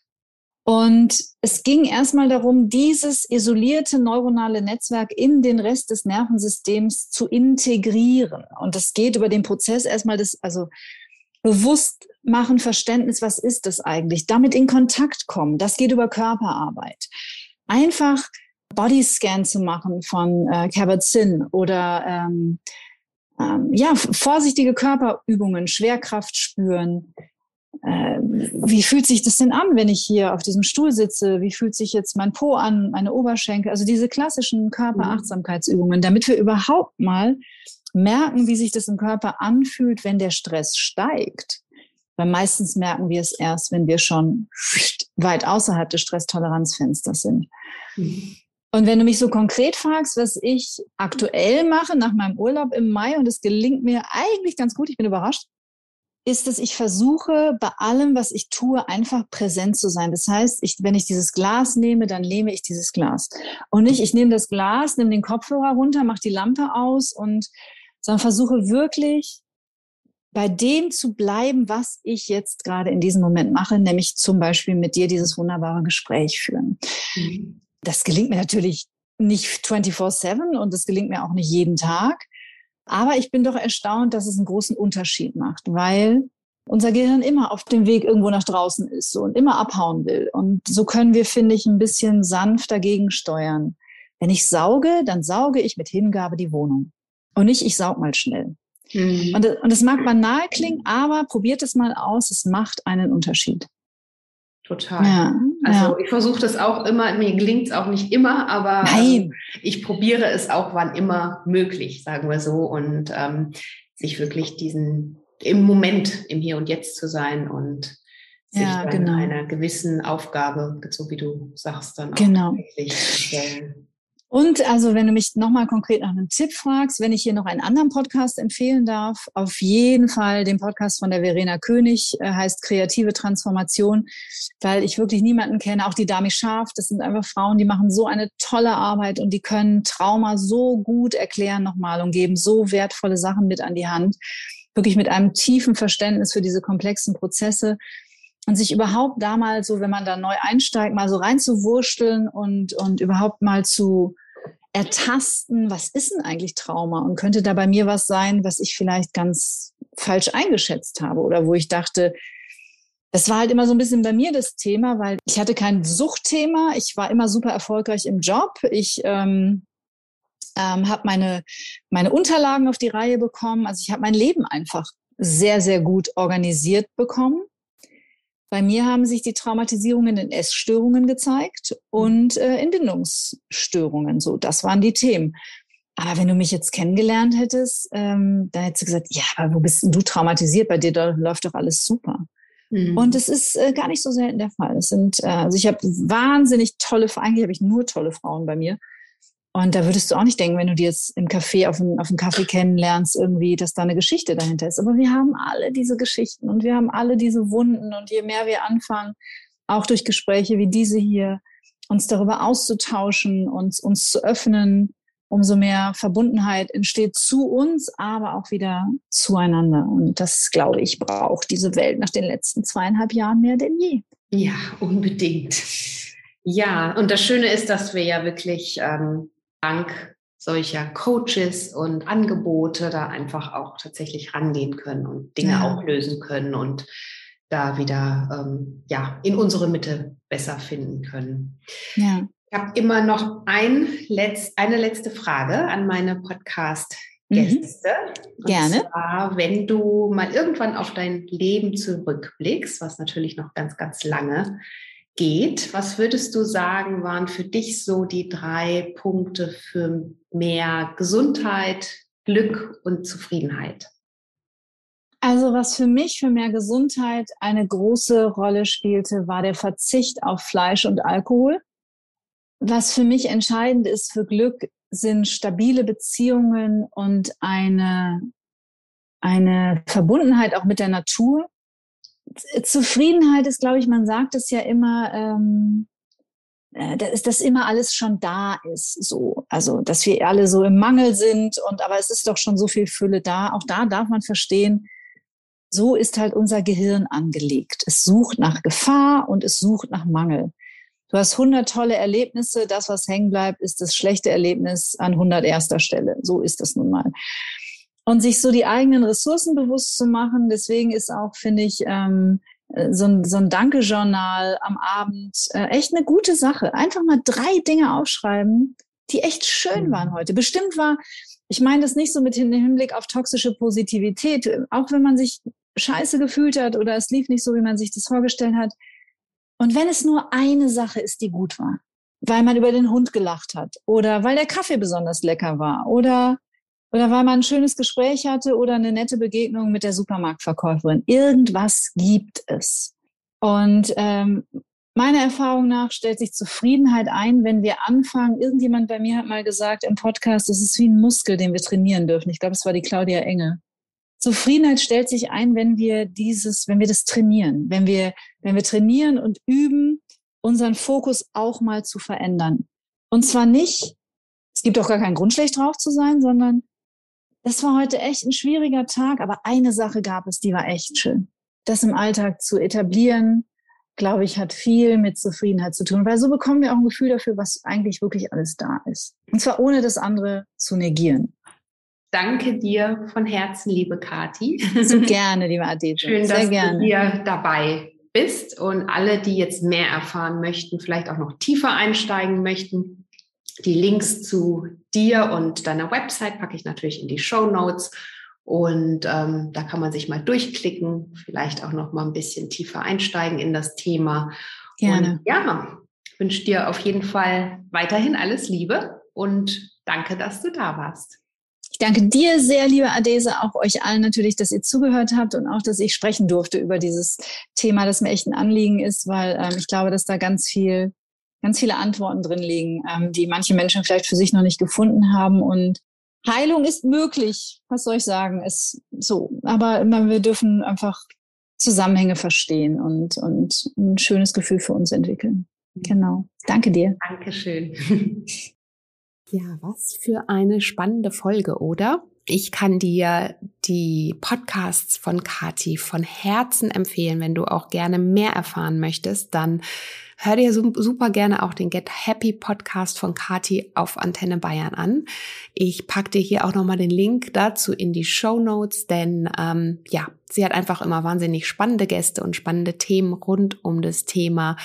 Und es ging erstmal darum, dieses isolierte neuronale Netzwerk in den Rest des Nervensystems zu integrieren. Und das geht über den Prozess erstmal des, also bewusst machen, Verständnis, was ist das eigentlich? Damit in Kontakt kommen. Das geht über Körperarbeit. Einfach Bodyscan zu machen von äh, Kabat-Zinn oder ähm, ähm, ja, vorsichtige Körperübungen, Schwerkraft spüren, äh, wie fühlt sich das denn an, wenn ich hier auf diesem Stuhl sitze? Wie fühlt sich jetzt mein Po an, meine Oberschenkel? Also diese klassischen Körperachtsamkeitsübungen, damit wir überhaupt mal merken, wie sich das im Körper anfühlt, wenn der Stress steigt. Weil meistens merken wir es erst, wenn wir schon weit außerhalb des Stresstoleranzfensters sind. Mhm. Und wenn du mich so konkret fragst, was ich aktuell mache nach meinem Urlaub im Mai, und es gelingt mir eigentlich ganz gut, ich bin überrascht, ist, dass ich versuche, bei allem, was ich tue, einfach präsent zu sein. Das heißt, ich, wenn ich dieses Glas nehme, dann nehme ich dieses Glas. Und nicht, ich nehme das Glas, nehme den Kopfhörer runter, mache die Lampe aus und sondern versuche wirklich bei dem zu bleiben, was ich jetzt gerade in diesem Moment mache, nämlich zum Beispiel mit dir dieses wunderbare Gespräch führen. Mhm. Das gelingt mir natürlich nicht 24-7 und das gelingt mir auch nicht jeden Tag. Aber ich bin doch erstaunt, dass es einen großen Unterschied macht, weil unser Gehirn immer auf dem Weg irgendwo nach draußen ist und immer abhauen will. Und so können wir, finde ich, ein bisschen sanft dagegen steuern. Wenn ich sauge, dann sauge ich mit Hingabe die Wohnung. Und nicht, ich saug mal schnell. Mhm. Und, und es mag banal klingen, aber probiert es mal aus. Es macht einen Unterschied. Total. Ja, also ja. ich versuche das auch immer, mir gelingt es auch nicht immer, aber ähm, ich probiere es auch wann immer möglich, sagen wir so, und ähm, sich wirklich diesen im Moment, im Hier und Jetzt zu sein und sich ja, genau. einer gewissen Aufgabe, so wie du sagst, dann auch genau. stellen. Und also, wenn du mich nochmal konkret nach einem Tipp fragst, wenn ich hier noch einen anderen Podcast empfehlen darf, auf jeden Fall den Podcast von der Verena König, äh, heißt Kreative Transformation, weil ich wirklich niemanden kenne, auch die Dami Scharf, das sind einfach Frauen, die machen so eine tolle Arbeit und die können Trauma so gut erklären nochmal und geben so wertvolle Sachen mit an die Hand. Wirklich mit einem tiefen Verständnis für diese komplexen Prozesse und sich überhaupt da mal so, wenn man da neu einsteigt, mal so reinzuwursteln und, und überhaupt mal zu ertasten, was ist denn eigentlich Trauma? Und könnte da bei mir was sein, was ich vielleicht ganz falsch eingeschätzt habe oder wo ich dachte, das war halt immer so ein bisschen bei mir das Thema, weil ich hatte kein Suchtthema, ich war immer super erfolgreich im Job, ich ähm, ähm, habe meine, meine Unterlagen auf die Reihe bekommen, also ich habe mein Leben einfach sehr, sehr gut organisiert bekommen bei mir haben sich die Traumatisierungen in Essstörungen gezeigt und äh, in Bindungsstörungen. So, das waren die Themen. Aber wenn du mich jetzt kennengelernt hättest, ähm, dann hättest du gesagt, ja, aber wo bist denn du traumatisiert? Bei dir da läuft doch alles super. Mhm. Und es ist äh, gar nicht so selten der Fall. Es sind, äh, also ich habe wahnsinnig tolle, eigentlich habe ich nur tolle Frauen bei mir. Und da würdest du auch nicht denken, wenn du die jetzt im Café auf dem, auf Kaffee kennenlernst, irgendwie, dass da eine Geschichte dahinter ist. Aber wir haben alle diese Geschichten und wir haben alle diese Wunden. Und je mehr wir anfangen, auch durch Gespräche wie diese hier, uns darüber auszutauschen, uns, uns zu öffnen, umso mehr Verbundenheit entsteht zu uns, aber auch wieder zueinander. Und das, glaube ich, braucht diese Welt nach den letzten zweieinhalb Jahren mehr denn je. Ja, unbedingt. Ja, und das Schöne ist, dass wir ja wirklich ähm, dank solcher Coaches und Angebote da einfach auch tatsächlich rangehen können und Dinge ja. auch lösen können und da wieder ähm, ja in unsere Mitte besser finden können. Ja. Ich habe immer noch ein Letz-, eine letzte Frage an meine Podcast-Gäste. Mhm. Gerne. Und zwar, wenn du mal irgendwann auf dein Leben zurückblickst, was natürlich noch ganz, ganz lange geht. Was würdest du sagen, waren für dich so die drei Punkte für mehr Gesundheit, Glück und Zufriedenheit? Also was für mich für mehr Gesundheit eine große Rolle spielte, war der Verzicht auf Fleisch und Alkohol. Was für mich entscheidend ist für Glück, sind stabile Beziehungen und eine, eine Verbundenheit auch mit der Natur. Zufriedenheit ist, glaube ich, man sagt es ja immer, ähm, äh, dass, dass immer alles schon da ist, so. Also, dass wir alle so im Mangel sind und, aber es ist doch schon so viel Fülle da. Auch da darf man verstehen, so ist halt unser Gehirn angelegt. Es sucht nach Gefahr und es sucht nach Mangel. Du hast 100 tolle Erlebnisse. Das, was hängen bleibt, ist das schlechte Erlebnis an 101. Stelle. So ist das nun mal. Und sich so die eigenen Ressourcen bewusst zu machen. Deswegen ist auch, finde ich, ähm, so ein, so ein Danke-Journal am Abend äh, echt eine gute Sache. Einfach mal drei Dinge aufschreiben, die echt schön mhm. waren heute. Bestimmt war, ich meine das nicht so mit dem Hinblick auf toxische Positivität, auch wenn man sich scheiße gefühlt hat oder es lief nicht so, wie man sich das vorgestellt hat. Und wenn es nur eine Sache ist, die gut war, weil man über den Hund gelacht hat oder weil der Kaffee besonders lecker war oder, oder weil man ein schönes Gespräch hatte oder eine nette Begegnung mit der Supermarktverkäuferin. Irgendwas gibt es. Und ähm, meiner Erfahrung nach stellt sich Zufriedenheit ein, wenn wir anfangen. Irgendjemand bei mir hat mal gesagt im Podcast, das ist wie ein Muskel, den wir trainieren dürfen. Ich glaube, es war die Claudia Enge. Zufriedenheit stellt sich ein, wenn wir dieses, wenn wir das trainieren, wenn wir, wenn wir trainieren und üben, unseren Fokus auch mal zu verändern. Und zwar nicht, es gibt auch gar keinen Grund, schlecht drauf zu sein, sondern das war heute echt ein schwieriger Tag, aber eine Sache gab es, die war echt schön. Das im Alltag zu etablieren, glaube ich, hat viel mit Zufriedenheit zu tun, weil so bekommen wir auch ein Gefühl dafür, was eigentlich wirklich alles da ist. Und zwar ohne das andere zu negieren. Danke dir von Herzen, liebe Kati. So gerne, liebe Adete. Schön, Sehr dass gerne. du hier dabei bist und alle, die jetzt mehr erfahren möchten, vielleicht auch noch tiefer einsteigen möchten. Die Links zu dir und deiner Website packe ich natürlich in die Show Notes. Und ähm, da kann man sich mal durchklicken, vielleicht auch noch mal ein bisschen tiefer einsteigen in das Thema. Gerne. Und ja, wünsche dir auf jeden Fall weiterhin alles Liebe und danke, dass du da warst. Ich danke dir sehr, liebe Adese, auch euch allen natürlich, dass ihr zugehört habt und auch, dass ich sprechen durfte über dieses Thema, das mir echt ein Anliegen ist, weil ähm, ich glaube, dass da ganz viel, ganz viele Antworten drin liegen, ähm, die manche Menschen vielleicht für sich noch nicht gefunden haben. Und Heilung ist möglich. Was soll ich sagen? Ist so. Aber wir dürfen einfach Zusammenhänge verstehen und, und ein schönes Gefühl für uns entwickeln. Genau. Danke dir. Dankeschön. Ja, was für eine spannende Folge, oder? Ich kann dir die Podcasts von Kati von Herzen empfehlen. Wenn du auch gerne mehr erfahren möchtest, dann hör dir super gerne auch den Get Happy Podcast von Kati auf Antenne Bayern an. Ich pack dir hier auch nochmal den Link dazu in die Show Notes, denn ähm, ja, sie hat einfach immer wahnsinnig spannende Gäste und spannende Themen rund um das Thema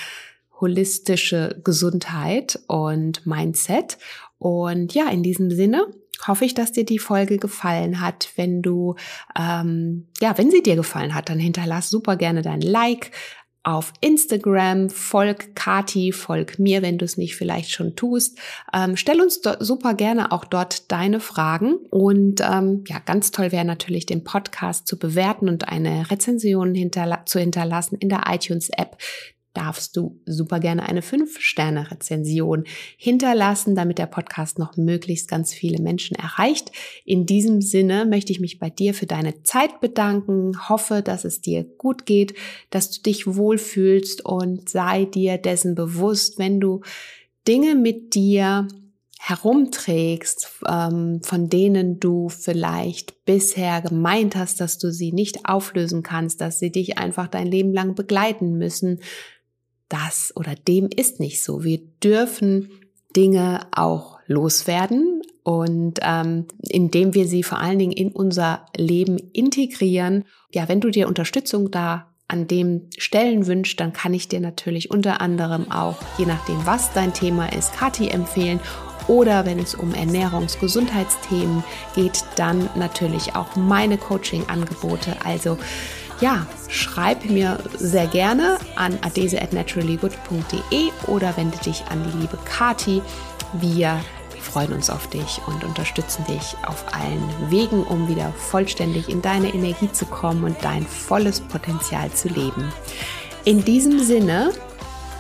holistische Gesundheit und Mindset. Und ja, in diesem Sinne hoffe ich, dass dir die Folge gefallen hat. Wenn du, ähm, ja, wenn sie dir gefallen hat, dann hinterlass super gerne dein Like auf Instagram, folg Kati, folg mir, wenn du es nicht vielleicht schon tust. Ähm, stell uns super gerne auch dort deine Fragen. Und ähm, ja, ganz toll wäre natürlich, den Podcast zu bewerten und eine Rezension hinterla zu hinterlassen in der iTunes-App darfst du super gerne eine 5-Sterne-Rezension hinterlassen, damit der Podcast noch möglichst ganz viele Menschen erreicht. In diesem Sinne möchte ich mich bei dir für deine Zeit bedanken, hoffe, dass es dir gut geht, dass du dich wohlfühlst und sei dir dessen bewusst, wenn du Dinge mit dir herumträgst, ähm, von denen du vielleicht bisher gemeint hast, dass du sie nicht auflösen kannst, dass sie dich einfach dein Leben lang begleiten müssen, das oder dem ist nicht so. Wir dürfen Dinge auch loswerden und ähm, indem wir sie vor allen Dingen in unser Leben integrieren. Ja, wenn du dir Unterstützung da an dem Stellen wünscht, dann kann ich dir natürlich unter anderem auch, je nachdem was dein Thema ist, Kati empfehlen. Oder wenn es um Ernährungsgesundheitsthemen geht, dann natürlich auch meine Coaching-Angebote. Also ja, schreib mir sehr gerne an adese@naturallygood.de oder wende dich an die liebe Kati. Wir freuen uns auf dich und unterstützen dich auf allen Wegen, um wieder vollständig in deine Energie zu kommen und dein volles Potenzial zu leben. In diesem Sinne,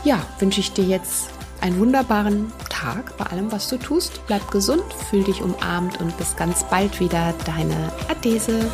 ja, wünsche ich dir jetzt einen wunderbaren Tag bei allem, was du tust. Bleib gesund, fühl dich umarmt und bis ganz bald wieder. Deine Adese.